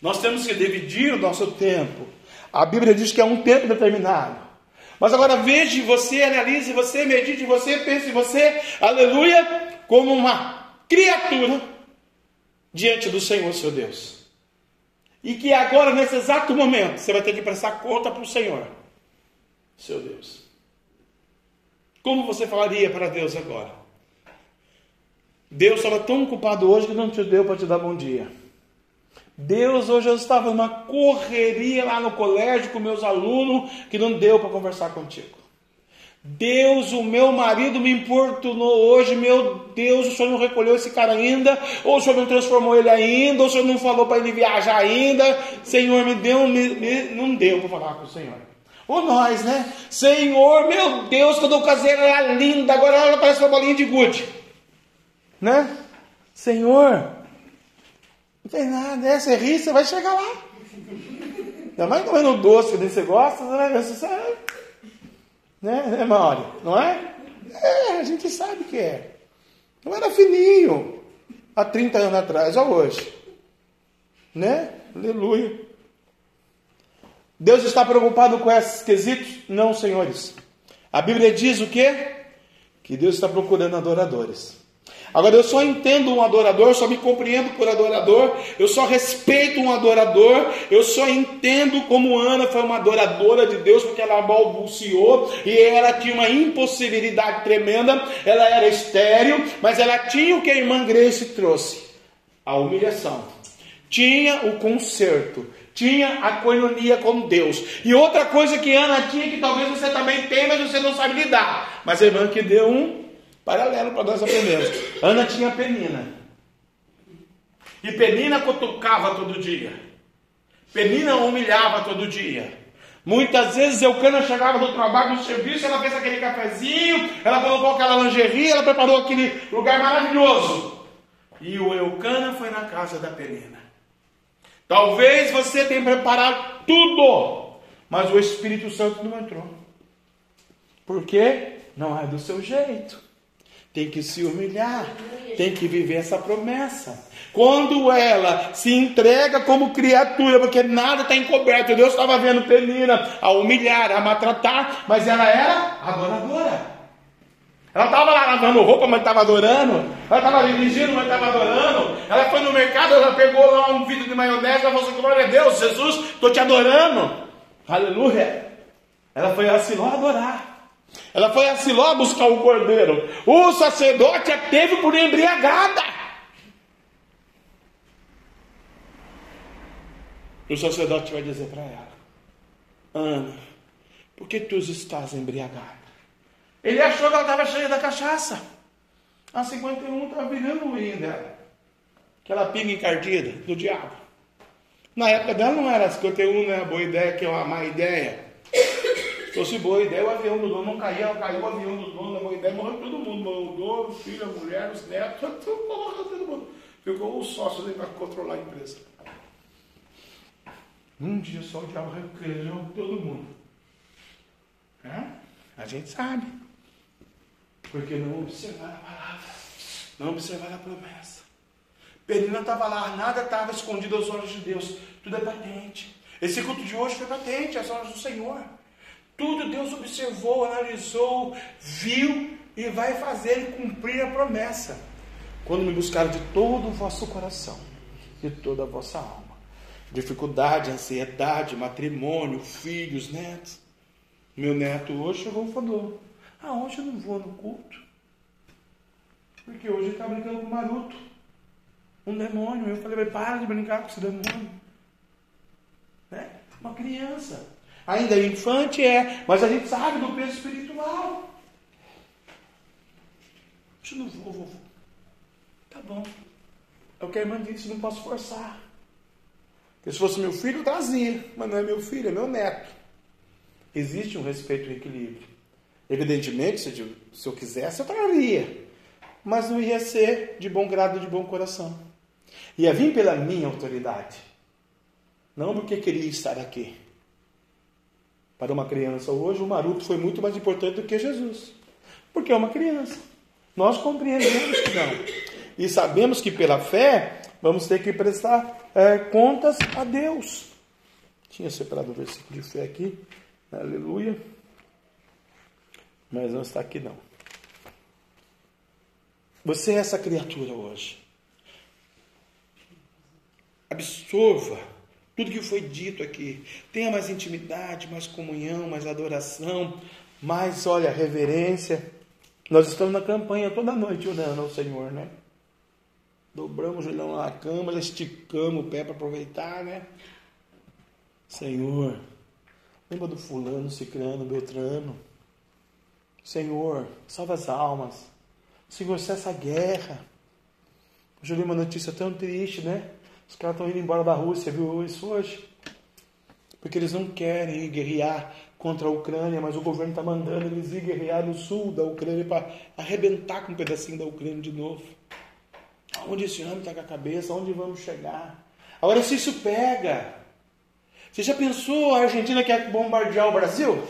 Nós temos que dividir o nosso tempo. A Bíblia diz que é um tempo determinado. Mas agora veja você, analise você, medite você, pense você, aleluia, como uma criatura diante do Senhor seu Deus. E que agora, nesse exato momento, você vai ter que prestar conta para o Senhor, seu Deus. Como você falaria para Deus agora? Deus estava tão ocupado hoje que não te deu para te dar bom dia. Deus, hoje eu estava numa correria lá no colégio com meus alunos que não deu para conversar contigo. Deus, o meu marido me importunou hoje, meu Deus, o Senhor não recolheu esse cara ainda, ou o Senhor não transformou ele ainda, ou o Senhor não falou para ele viajar ainda, Senhor, me deu, me, me, não deu para falar com o Senhor. Ou nós, né? Senhor, meu Deus, quando eu casei ela era linda, agora ela parece uma bolinha de gude. Né? Senhor, não tem nada, né? Você ri, você vai chegar lá. Ainda mais comendo doce que você gosta, né? Você sabe. Né, né Mauri? Não é? É, a gente sabe que é. Não era fininho há 30 anos atrás, olha hoje. Né? Aleluia. Deus está preocupado com esses quesitos? Não, senhores. A Bíblia diz o quê? Que Deus está procurando adoradores. Agora eu só entendo um adorador, só me compreendo por adorador, eu só respeito um adorador, eu só entendo como Ana foi uma adoradora de Deus, porque ela balbuciou e ela tinha uma impossibilidade tremenda, ela era estéril, mas ela tinha o que a irmã Grace trouxe: a humilhação, tinha o conserto, tinha a coinonia com Deus. E outra coisa que Ana tinha, que talvez você também tenha, mas você não sabe lidar. Mas a irmã que deu um Paralelo para nós aprendermos. Ana tinha Penina. E Penina cutucava todo dia. Penina humilhava todo dia. Muitas vezes Eucana chegava do trabalho, do serviço, ela fez aquele cafezinho, ela colocou aquela lingerie, ela preparou aquele lugar maravilhoso. E o Eucana foi na casa da Penina. Talvez você tenha preparado tudo, mas o Espírito Santo não entrou. Por quê? Não é do seu jeito tem que se humilhar, tem que viver essa promessa. Quando ela se entrega como criatura, porque nada está encoberto, Deus estava vendo Penina a humilhar, a maltratar, mas ela era adoradora. Ela estava lá lavando roupa, mas estava adorando. Ela estava dirigindo, mas estava adorando. Ela foi no mercado, ela pegou lá um vidro de maionese, ela falou assim: Glória a Deus, Jesus, estou te adorando. Aleluia. Ela foi a Siló adorar. Ela foi a Siló buscar o cordeiro. O sacerdote a teve por embriagada. E o sacerdote vai dizer para ela: Ana, por que tu estás embriagada? Ele achou que ela estava cheia da cachaça. A 51 estava virando o ruim dela. Aquela pinga encardida do diabo. Na época dela não era 51, não é boa ideia, que é uma má ideia. Se fosse boa ideia, o avião do dono não caía, caiu o avião do dono, a boa ideia, morreu todo mundo, morreu o dono, o filho, a mulher, os netos, *laughs* morreu todo mundo. Ficou o sócio ali para controlar a empresa. Um dia só o diabo requereu todo mundo. É? A gente sabe. Porque não observar a palavra, não observar a promessa. Penina estava lá, nada estava escondido aos olhos de Deus, tudo é patente. Esse culto de hoje foi patente às olhos do Senhor. Tudo Deus observou, analisou, viu e vai fazer cumprir a promessa. Quando me buscaram de todo o vosso coração, de toda a vossa alma. Dificuldade, ansiedade, matrimônio, filhos, netos. Meu neto hoje chegou e falou: Ah, hoje eu não vou no culto. Porque hoje ele está brincando com o Maruto. Um demônio. Eu falei, para de brincar com esse demônio. Né? Uma criança. Ainda é infante, é, mas a gente sabe do peso espiritual. Eu não vou, vovô. Tá bom. É o que a irmã disse, não posso forçar. Porque se fosse meu filho, eu trazia. Mas não é meu filho, é meu neto. Existe um respeito e equilíbrio. Evidentemente, se eu quisesse, eu traria. Mas não ia ser de bom grado, de bom coração. Ia vir pela minha autoridade. Não porque queria estar aqui. Para uma criança hoje, o Maruto foi muito mais importante do que Jesus. Porque é uma criança. Nós compreendemos que não. E sabemos que pela fé vamos ter que prestar é, contas a Deus. Tinha separado o versículo de fé aqui. Aleluia. Mas não está aqui não. Você é essa criatura hoje. Absorva tudo que foi dito aqui. Tenha mais intimidade, mais comunhão, mais adoração, mais, olha, reverência. Nós estamos na campanha toda noite orando ao Senhor, né? Dobramos o joelhão na cama, esticamos o pé para aproveitar, né? Senhor, lembra do fulano, cicrano, beltrano. Senhor, salva as almas. Senhor, cessa a guerra. Hoje eu li uma notícia tão triste, né? Os caras estão indo embora da Rússia, viu isso hoje? Porque eles não querem guerrear contra a Ucrânia, mas o governo está mandando eles ir guerrear no sul da Ucrânia para arrebentar com um pedacinho da Ucrânia de novo. Onde esse homem está com a cabeça? Onde vamos chegar? Agora, se isso pega, você já pensou a Argentina quer bombardear o Brasil?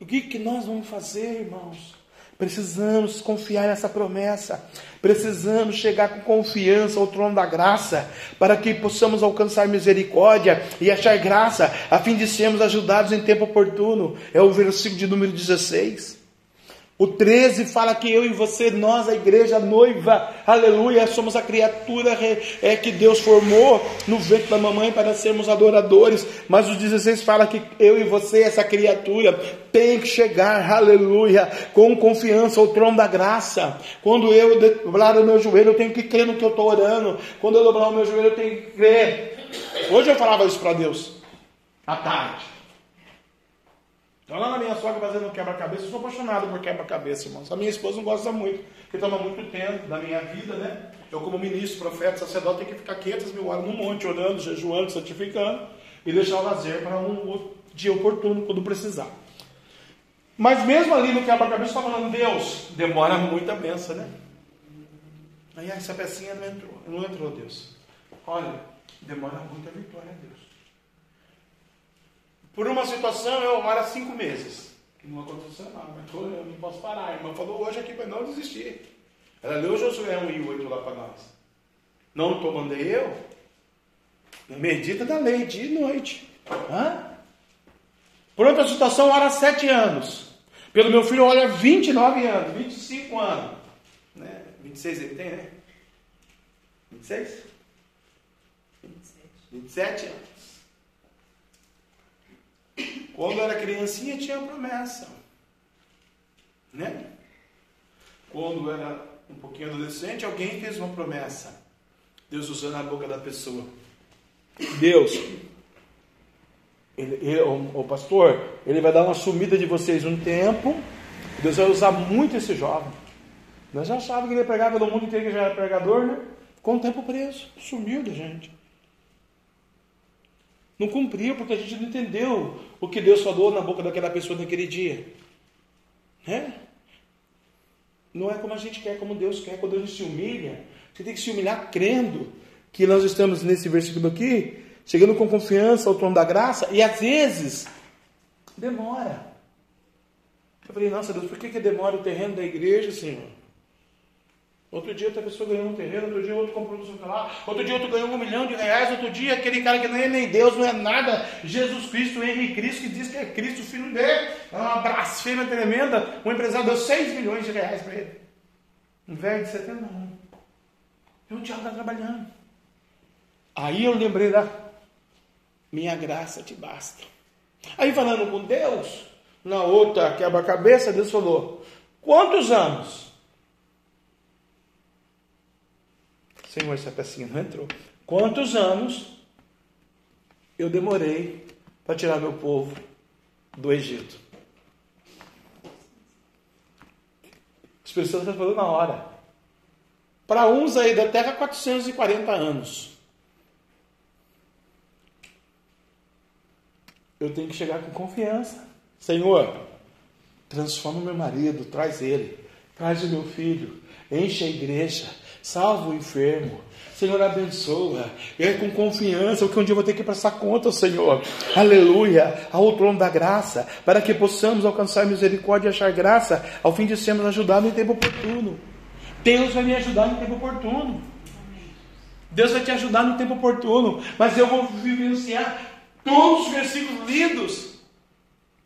O que, que nós vamos fazer, irmãos? Precisamos confiar nessa promessa. Precisamos chegar com confiança ao trono da graça, para que possamos alcançar misericórdia e achar graça, a fim de sermos ajudados em tempo oportuno. É o versículo de número 16. O 13 fala que eu e você, nós, a igreja noiva, aleluia, somos a criatura é, que Deus formou no ventre da mamãe para sermos adoradores. Mas o 16 fala que eu e você, essa criatura, tem que chegar, aleluia, com confiança ao trono da graça. Quando eu dobrar o meu joelho, eu tenho que crer no que eu estou orando. Quando eu dobrar o meu joelho, eu tenho que crer. Hoje eu falava isso para Deus, à tarde. Então lá na minha sogra fazendo quebra-cabeça, eu sou apaixonado por quebra-cabeça, irmãos. A minha esposa não gosta muito, porque toma muito tempo da minha vida, né? Eu, como ministro, profeta, sacerdote, tenho que ficar 500 mil horas no monte, orando, jejuando, santificando, e deixar o lazer para um dia oportuno, quando precisar. Mas mesmo ali no quebra-cabeça, está falando, Deus, demora muita benção, né? Aí essa pecinha não entrou, não entrou, Deus. Olha, demora muita vitória, Deus. Por uma situação eu oro há cinco meses. Que não aconteceu nada, mas eu não posso parar. A irmã falou hoje aqui para não desistir. Ela leu Josué 1 e 8 lá para nós. Não estou mandei eu? Medita da lei dia e noite. Hã? Por outra situação, ora há sete anos. Pelo meu filho, olha, 29 anos, 25 anos. Né? 26 ele tem, né? 26? 27. 27 anos. Quando era criancinha tinha promessa. Né? Quando era um pouquinho adolescente, alguém fez uma promessa. Deus usando a boca da pessoa. Deus, ele, ele, o, o, pastor, ele vai dar uma sumida de vocês um tempo. Deus vai usar muito esse jovem. Nós já achávamos que ele ia pregar pelo mundo inteiro, que já era pregador, né? Ficou um tempo preso, sumiu da gente. Não cumpriu porque a gente não entendeu o que Deus falou na boca daquela pessoa naquele dia. Né? Não é como a gente quer, como Deus quer. Quando a gente se humilha, você tem que se humilhar crendo que nós estamos nesse versículo aqui, chegando com confiança ao trono da graça, e às vezes demora. Eu falei, nossa Deus, por que, que demora o terreno da igreja, Senhor? Outro dia outra pessoa ganhou um terreno, outro dia outro comprou um lá, outro dia outro ganhou um milhão de reais, outro dia aquele cara que não é nem Deus, não é nada, Jesus Cristo, Henrique Cristo, que diz que é Cristo, filho dele, é uma blasfêmia tremenda, um empresário deu 6 milhões de reais para ele. Um velho de 70 anos. E o diabo está trabalhando. Aí eu lembrei da minha graça te basta. Aí falando com Deus, na outra quebra-cabeça, Deus falou, quantos anos? Senhor, essa pecinha não entrou. Quantos anos eu demorei para tirar meu povo do Egito? As pessoas estão falando na hora. Para uns aí da terra, 440 anos. Eu tenho que chegar com confiança. Senhor, transforma meu marido, traz ele, traz o meu filho, enche a igreja, salva o enfermo. Senhor, abençoa. É com confiança, que um dia eu vou ter que prestar conta, Senhor. Aleluia. Ao trono da graça, para que possamos alcançar misericórdia e achar graça, ao fim de sermos ajudados em tempo oportuno. Deus vai me ajudar no tempo oportuno. Deus vai te ajudar no tempo oportuno. Mas eu vou vivenciar todos os versículos lidos.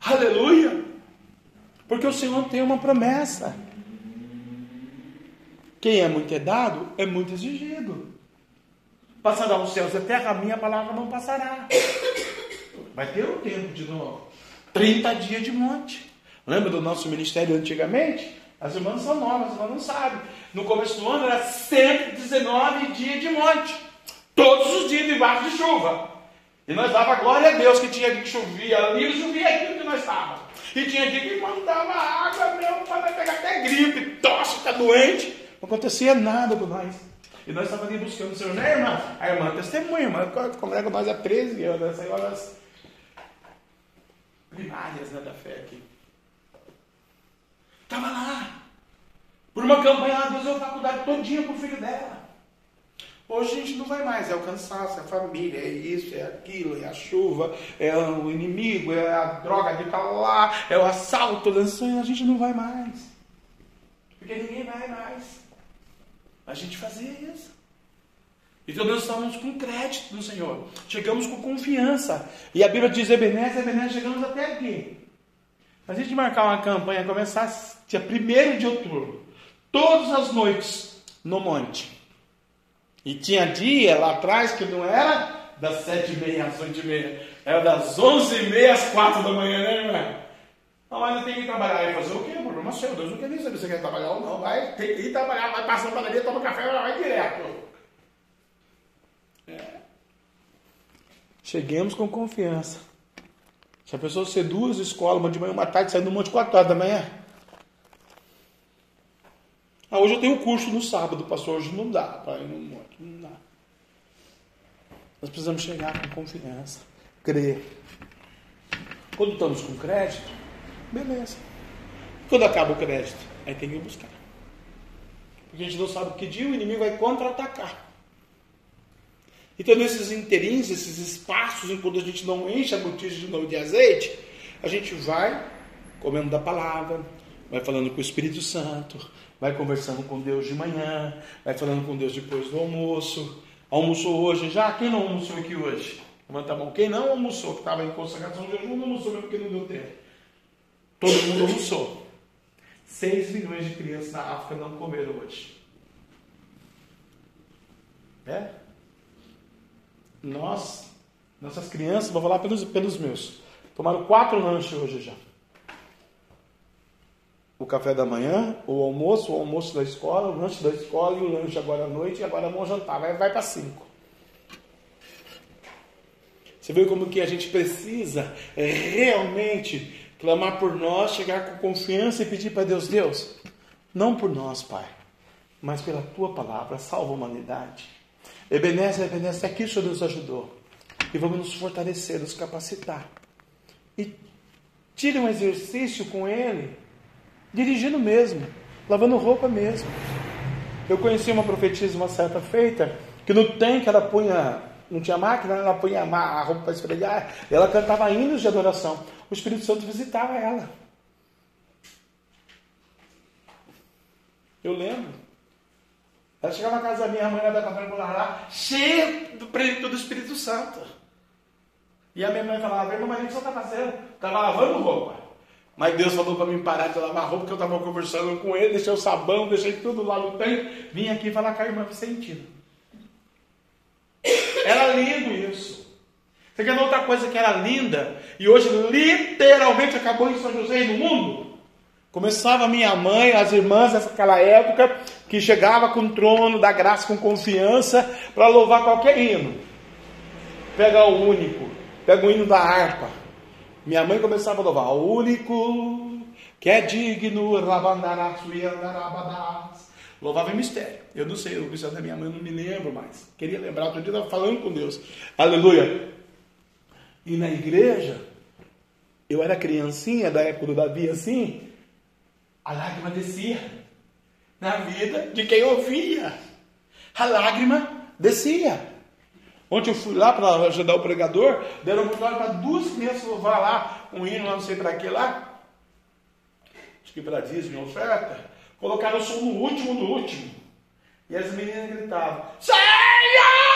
Aleluia. Porque o Senhor tem uma promessa. Quem é muito dado, é muito exigido. Passará os céus e a terra, a minha palavra não passará. Vai ter um tempo de novo. 30 dias de monte. Lembra do nosso ministério antigamente? As irmãs são novas, as irmãs não sabem. No começo do ano era 119 dias de monte. Todos os dias debaixo de chuva. E nós dava glória a Deus que tinha dia que chovia ali chovia aquilo que nós estávamos. E tinha dia que mandava água mesmo para pegar até gripe, tosse, ficar doente. Não acontecia nada com nós. E nós estávamos ali buscando o Senhor, né, irmã? A irmã testemunha, irmã congrega nós há 13 anos, essa horas. primárias né, da fé aqui. Estava lá. Por uma campanha Deus deu faculdade todinha para o filho dela. Hoje a gente não vai mais, é o cansaço, é a família, é isso, é aquilo, é a chuva, é o inimigo, é a droga de estar lá, é o assalto, a gente não vai mais. Porque ninguém vai mais. A gente fazia isso. Então nós estávamos com crédito no Senhor. Chegamos com confiança. E a Bíblia diz, Ebenezer, Ebenezer, chegamos até aqui. A gente marcar uma campanha, começar dia 1 de outubro, todas as noites, no monte. E tinha dia lá atrás que não era das sete e meia às oito e meia, era das onze e meia às quatro da manhã, né, irmã? Não, mas eu tenho que trabalhar e fazer o quê? Problema seu, Deus não quer nem saber se você quer trabalhar ou não. Vai, tem que ir trabalhar, vai passar na padaria, toma café, vai direto. É. Cheguemos com confiança. Se a pessoa ser duas escolas, uma de manhã, uma tarde, sair no monte quatro horas da manhã. Ah, hoje eu tenho curso no sábado, pastor. Hoje não dá para ir no monte. Não dá. Nós precisamos chegar com confiança, crer. Quando estamos com crédito, beleza. Quando acaba o crédito, aí tem que buscar. Porque a gente não sabe que dia o inimigo vai contra-atacar. Então, nesses interins, esses espaços em quando a gente não enche a botija de novo de azeite, a gente vai comendo da palavra, vai falando com o Espírito Santo, vai conversando com Deus de manhã, vai falando com Deus depois do almoço. Almoçou hoje já? Quem não almoçou aqui hoje? Levanta a mão. Quem não almoçou, que estava em consagração de jejum, não almoçou mesmo porque não deu tempo. Todo mundo almoçou. 6 milhões de crianças na África não comeram hoje. É? Nós, nossas crianças, vou falar pelos, pelos meus, tomaram quatro lanches hoje já o café da manhã, o almoço, o almoço da escola, o lanche da escola e o lanche agora à noite e agora vamos jantar. Vai, vai para cinco. Você vê como que a gente precisa realmente clamar por nós, chegar com confiança e pedir para Deus, Deus, não por nós, Pai, mas pela Tua palavra, salva a humanidade. Ebenezer, Ebenezer, aqui o Senhor nos ajudou. E vamos nos fortalecer, nos capacitar. E tire um exercício com Ele dirigindo mesmo, lavando roupa mesmo. Eu conheci uma profetisa uma certa feita, que no tanque ela punha, não tinha máquina, ela punha a roupa para esfregar, e ela cantava hinos de adoração. O Espírito Santo visitava ela. Eu lembro. Ela chegava na casa da minha mãe, da café lá, cheia do predictor do Espírito Santo. E a minha mãe falava, marido, o que você está fazendo? Estava lavando roupa. Mas Deus falou para mim parar de lavar roupa, porque eu estava conversando com ele, deixei o sabão, deixei tudo lá no tanque, vim aqui falar com a irmã Vicentina. Era lindo isso. Você quer outra coisa que era linda e hoje literalmente acabou em São José e no mundo? Começava minha mãe, as irmãs daquela época, que chegava com o trono da graça com confiança para louvar qualquer hino. Pega o único, pega o hino da harpa, minha mãe começava a louvar, o único que é digno, louvava em mistério. Eu não sei, o mistério da minha mãe, eu não me lembro mais. Queria lembrar, outro dia estava falando com Deus. Aleluia. E na igreja, eu era criancinha da época do Davi assim, a lágrima descia na vida de quem ouvia. A lágrima descia. Ontem eu fui lá para ajudar o pregador, deram oportunidade para duas crianças louvar lá, um hino lá, não sei para que lá, acho que para dízimo oferta, colocaram o som no último do último. E as meninas gritavam, Senhor!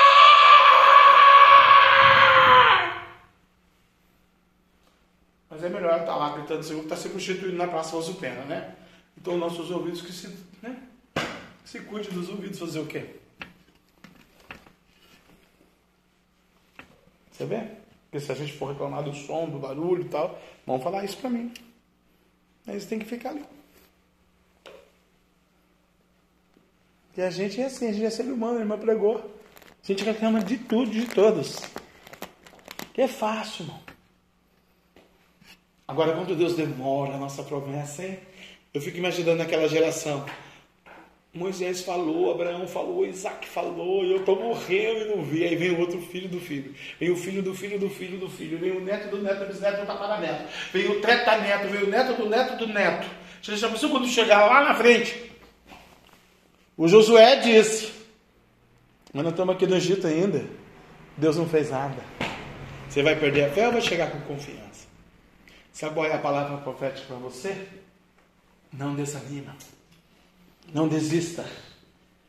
Melhor estar tá lá gritando Senhor, que está se constituindo na Praça Rosa Pena, né? Então nossos ouvidos que se, né? se cuide dos ouvidos, fazer o quê? Você vê? Porque se a gente for reclamar do som, do barulho e tal, vão falar isso para mim. Mas tem que ficar ali. E a gente é assim, a gente é ser humano, a irmã pregou. A gente reclama de tudo, de todos. Que é fácil, irmão. Agora, quando Deus demora a nossa promessa, hein? Eu fico imaginando aquela geração. Moisés falou, Abraão falou, Isaac falou, e eu estou morrendo e não vi. Aí vem o outro filho do filho, vem o filho do filho do filho do filho, vem o neto do neto, do bisneto do tataraneto, vem o neto, vem o neto do neto do neto. Você já pensou quando chegar lá na frente? O Josué disse, mas nós estamos aqui no Egito ainda, Deus não fez nada. Você vai perder a fé ou vai chegar com confiança? Sabe qual é a palavra profética para você? Não desanima. Não desista.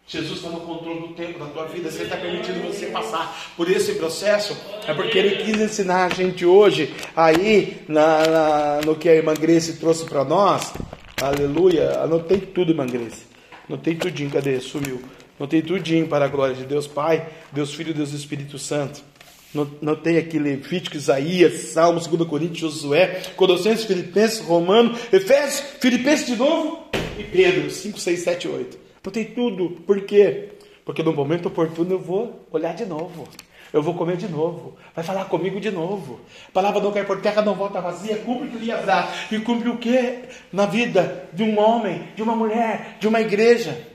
Jesus está no controle do tempo da tua vida. Ele está permitindo você passar por esse processo, é porque Ele quis ensinar a gente hoje, aí, na, na no que a irmã Grace trouxe para nós. Aleluia. Anotei tudo, irmã Grace. Anotei tudinho. Cadê? Sumiu. Anotei tudinho para a glória de Deus Pai, Deus Filho e Deus Espírito Santo. Notei aqui Levítico, Isaías, Salmo, 2 Coríntios, Josué, Colossenses, Filipenses, Romano, Efésios, Filipenses de novo e Pedro, 5, 6, 7, 8. Notei tudo. Por quê? Porque no momento oportuno eu vou olhar de novo. Eu vou comer de novo. Vai falar comigo de novo. A palavra não cai por terra, não volta vazia. Cumpre o que lhe dar. E cumpre o que na vida de um homem, de uma mulher, de uma igreja?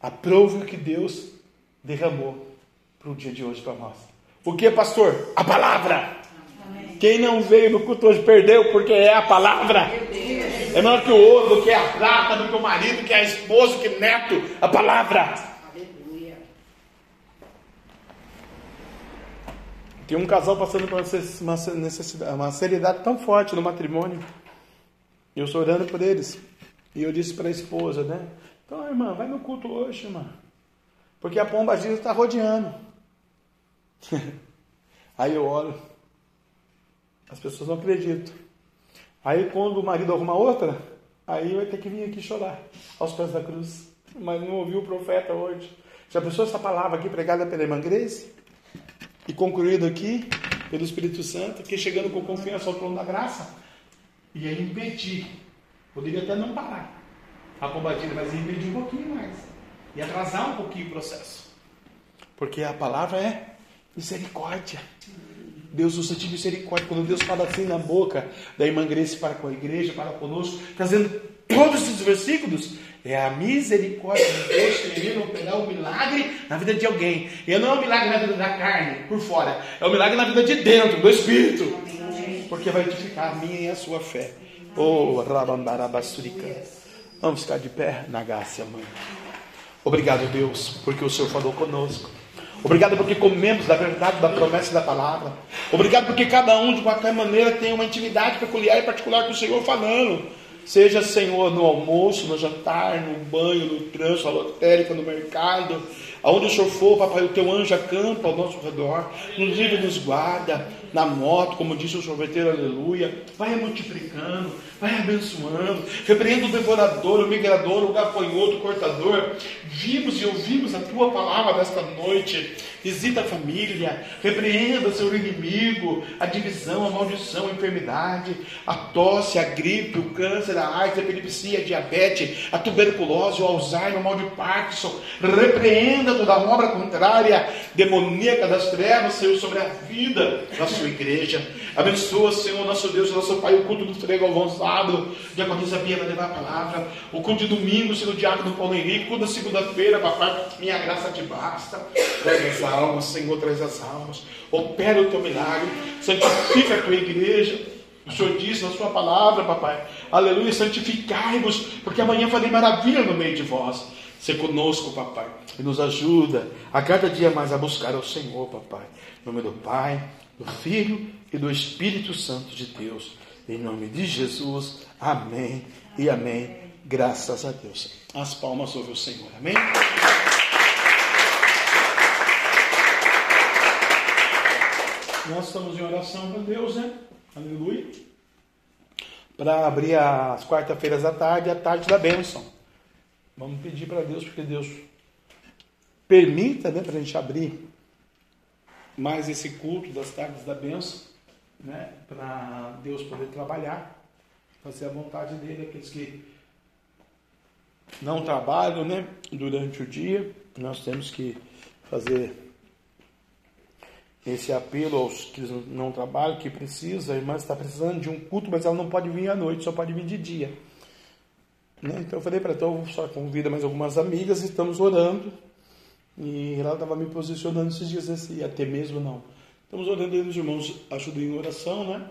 Aprove o que Deus derramou para o dia de hoje para nós. O que, pastor? A palavra. Amém. Quem não veio no culto hoje perdeu, porque é a palavra. É melhor que o ouro, do que a prata, do que o marido, do que a esposa, que neto. A palavra. Aleluia. Tem um casal passando por uma necessidade, uma seriedade tão forte no matrimônio. E eu estou orando por eles. E eu disse para a esposa, né? Então, irmã, vai no culto hoje, irmã. Porque a pomba está rodeando. *laughs* Aí eu olho, as pessoas não acreditam. Aí quando o marido arruma outra, aí vai ter que vir aqui chorar aos pés da cruz. Mas não ouviu o profeta hoje. Já pensou essa palavra aqui pregada pela irmã Grace? E concluída aqui pelo Espírito Santo, que chegando com confiança ao trono da graça, ia impedir, poderia até não parar a combatida, mas ia impedir um pouquinho mais, e atrasar um pouquinho o processo. Porque a palavra é Misericórdia. Deus usa de misericórdia. Quando Deus fala assim na boca da irmã Grace para com a igreja, para conosco, trazendo todos esses versículos, é a misericórdia de Deus querendo operar um milagre na vida de alguém. E não é um milagre na vida da carne, por fora. É um milagre na vida de dentro, do Espírito. Porque vai edificar a minha e a sua fé. Oh, Rabandarabasturica. Vamos ficar de pé na graça, mãe. Obrigado, Deus, porque o Senhor falou conosco. Obrigado porque comemos da verdade, da promessa e da palavra. Obrigado porque cada um, de qualquer maneira, tem uma intimidade peculiar e particular com o Senhor falando. Seja, Senhor, no almoço, no jantar, no banho, no trânsito, na lotérica, no mercado, aonde o Senhor for, papai, o teu anjo acampa ao nosso redor, nos livre nos guarda, na moto, como disse o sorveteiro, aleluia, vai multiplicando, vai abençoando, repreenda o devorador, o migrador, o gafanhoto, o cortador. Vimos e ouvimos a tua palavra desta noite. Visita a família, repreenda seu inimigo, a divisão, a maldição, a enfermidade, a tosse, a gripe, o câncer, a AIDS, a epilepsia, a diabetes, a tuberculose, o Alzheimer, o mal de Parkinson. Repreenda toda obra contrária, demoníaca das trevas, Senhor, sobre a vida da sua igreja. Abençoa, Senhor, nosso Deus, nosso Pai, o culto do Frego sábado, diaconisa Bia vai levar a palavra, o culto de domingo, Senhor, diácono Paulo Henrique, culto da segunda-feira, papai, minha graça te basta. Traz as almas, Senhor, traz as almas. Opera o teu milagre, santifica a tua igreja. O Senhor diz na sua palavra, papai, aleluia, santificai-vos, porque amanhã farei maravilha no meio de vós. Se conosco, papai, e nos ajuda a cada dia mais a buscar o Senhor, papai. Em nome do Pai, do Filho e do Espírito Santo de Deus. Em nome de Jesus. Amém e amém. Graças a Deus. As palmas sobre o Senhor. Amém. Nós estamos em oração com Deus, né? Aleluia. Para abrir as quarta-feiras à tarde, a tarde da bênção. Vamos pedir para Deus, porque Deus permita, né, para a gente abrir mais esse culto das tardes da bênção, né, para Deus poder trabalhar, fazer a vontade dele, aqueles que não trabalham, né, durante o dia, nós temos que fazer esse apelo aos que não trabalham, que precisa, a irmã está precisando de um culto, mas ela não pode vir à noite, só pode vir de dia. Né? Então eu falei para então só convida mais algumas amigas estamos orando. E ela estava me posicionando esses dias assim, até mesmo não. Estamos orando aí os irmãos ajudem em oração, né?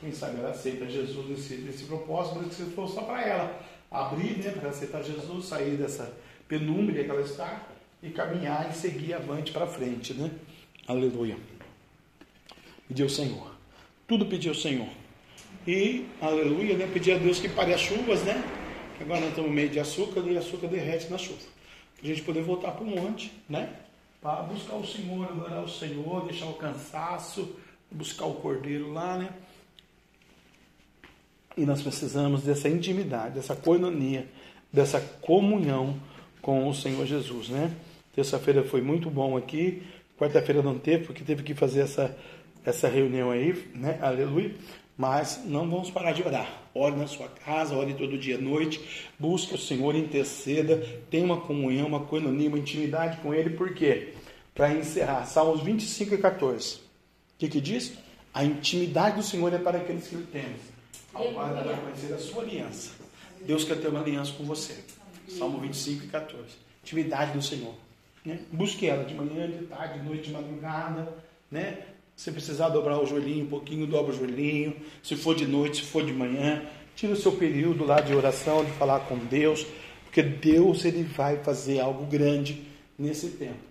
Quem sabe ela aceita Jesus nesse, nesse propósito, mas que se for só para ela abrir, né? Para aceitar Jesus, sair dessa penúmbria que ela está e caminhar e seguir avante para frente, né? Aleluia. Pedir ao Senhor. Tudo pedir ao Senhor. E, aleluia, né? Pedir a Deus que pare as chuvas, né? Agora nós estamos meio de açúcar e açúcar derrete na chuva. A gente poder voltar para o monte, né? Para buscar o Senhor, adorar o Senhor, deixar o cansaço, buscar o cordeiro lá, né? E nós precisamos dessa intimidade, dessa coinonia, dessa comunhão com o Senhor Jesus, né? Terça-feira foi muito bom aqui, quarta-feira não teve, porque teve que fazer essa, essa reunião aí, né? Aleluia. Mas não vamos parar de orar. Ore na sua casa, ore todo dia noite, busque o Senhor, interceda, tenha uma comunhão, uma coinonia, uma intimidade com Ele, por quê? Para encerrar, Salmos 25 e 14. O que, que diz? A intimidade do Senhor é para aqueles que Ele temem, ao qual vai conhecer a sua aliança. Deus quer ter uma aliança com você. Salmo 25 e 14. Intimidade do Senhor. Né? Busque ela de manhã, de tarde, de noite, de madrugada. Né? Se precisar dobrar o joelhinho um pouquinho, dobra o joelhinho. Se for de noite, se for de manhã, tira o seu período lá de oração, de falar com Deus, porque Deus ele vai fazer algo grande nesse tempo.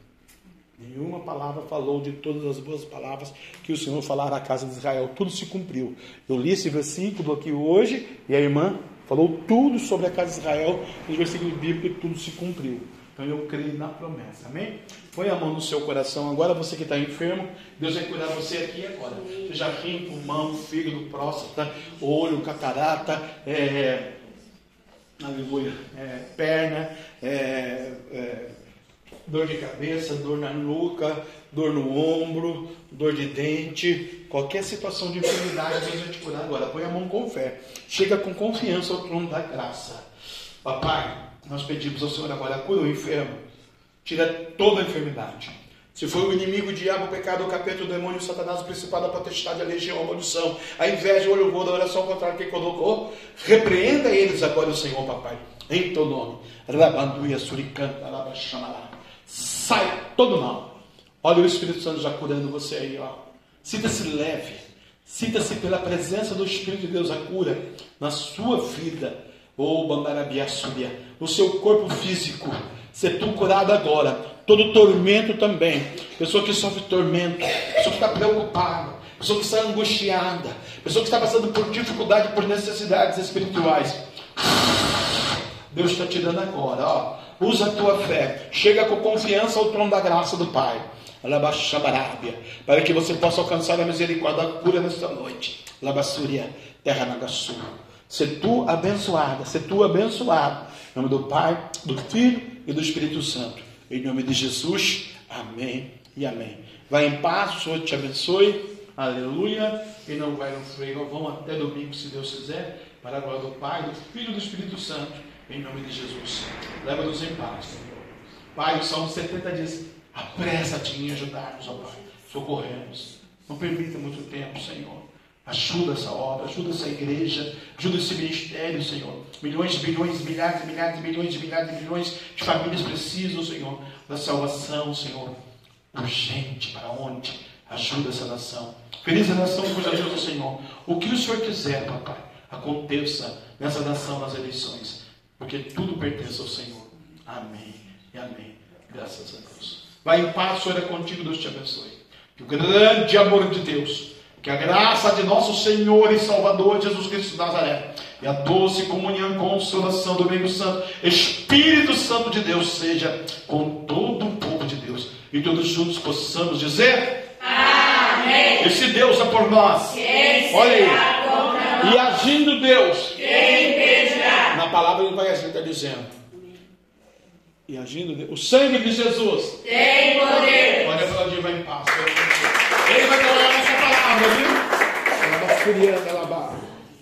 Nenhuma palavra falou de todas as boas palavras que o Senhor falara à casa de Israel. Tudo se cumpriu. Eu li esse versículo aqui hoje e a irmã falou tudo sobre a casa de Israel. Nos versículos bíblicos tudo se cumpriu. Então eu creio na promessa, amém? Põe a mão no seu coração agora, você que está enfermo, Deus vai cuidar você aqui e agora. Seja rim, pulmão, fígado, próstata, olho, catarata, é, aleluia, é, perna, é, é, dor de cabeça, dor na nuca, dor no ombro, dor de dente, qualquer situação de enfermidade, Deus vai te curar agora. Põe a mão com fé. Chega com confiança ao trono da graça. Papai, nós pedimos ao Senhor agora, cura o enfermo, tira toda a enfermidade. Se foi o inimigo, o diabo, o pecado, o capeta, o demônio, o satanás, o principado, a potestade, a legião, a maldição, a inveja, o olho da oração contrária que colocou, repreenda eles agora o Senhor, papai, em teu nome. Rabanduia, suricanta, labaxamalá. Sai todo mal. Olha o Espírito Santo já curando você aí, ó. Sinta-se leve. Sinta-se pela presença do Espírito de Deus a cura na sua vida ou Bambarabiaçubia, no seu corpo físico, ser tu curado agora. Todo tormento também. Pessoa que sofre tormento, pessoa que está preocupada, pessoa que está angustiada, pessoa que está passando por dificuldade, por necessidades espirituais. Deus está te dando agora, ó. Usa a tua fé. Chega com confiança ao trono da graça do Pai. Para que você possa alcançar a misericórdia, a cura nesta noite. Labassúria, terra Nagassu. Ser tu abençoada, ser tu abençoado. Em nome do Pai, do Filho e do Espírito Santo. Em nome de Jesus. Amém e amém. Vai em paz, o Senhor te abençoe. Aleluia. E não vai no freio, vamos até domingo, se Deus quiser. Para a glória do Pai, do Filho e do Espírito Santo. Em nome de Jesus. Leva-nos em paz, Senhor. Pai, o Salmo 70 diz: apressa-te em ajudar-nos, ó Pai. Socorremos. Não permita muito tempo, Senhor. Ajuda essa obra, ajuda essa igreja, ajuda esse ministério, Senhor. Milhões de bilhões, milhares e milhares, milhões de milhares e milhões de famílias precisam, Senhor, da salvação, Senhor. Urgente, para onde? Ajuda essa nação. Feliz a nação cuja Deus é o Senhor. O que o Senhor quiser, papai, aconteça nessa nação nas eleições. Porque tudo pertence ao Senhor. Amém e amém. Graças a Deus. Vai em paz, Senhor é contigo, Deus te abençoe. Que o grande amor de Deus que a graça de nosso Senhor e Salvador Jesus Cristo de Nazaré e a doce comunhão e consolação do meio Santo, Espírito Santo de Deus, seja com todo o povo de Deus. E todos juntos possamos dizer: Amém. E se Deus é por nós, Quem olha aí. nós? E agindo Deus, Quem impedirá? na palavra ele vai agir, está dizendo. E agindo Deus, o sangue de Jesus, Tem poder. Pode aplaudir, vai em paz. Ele vai falar essa palavra, viu? Ela vai furiando, ela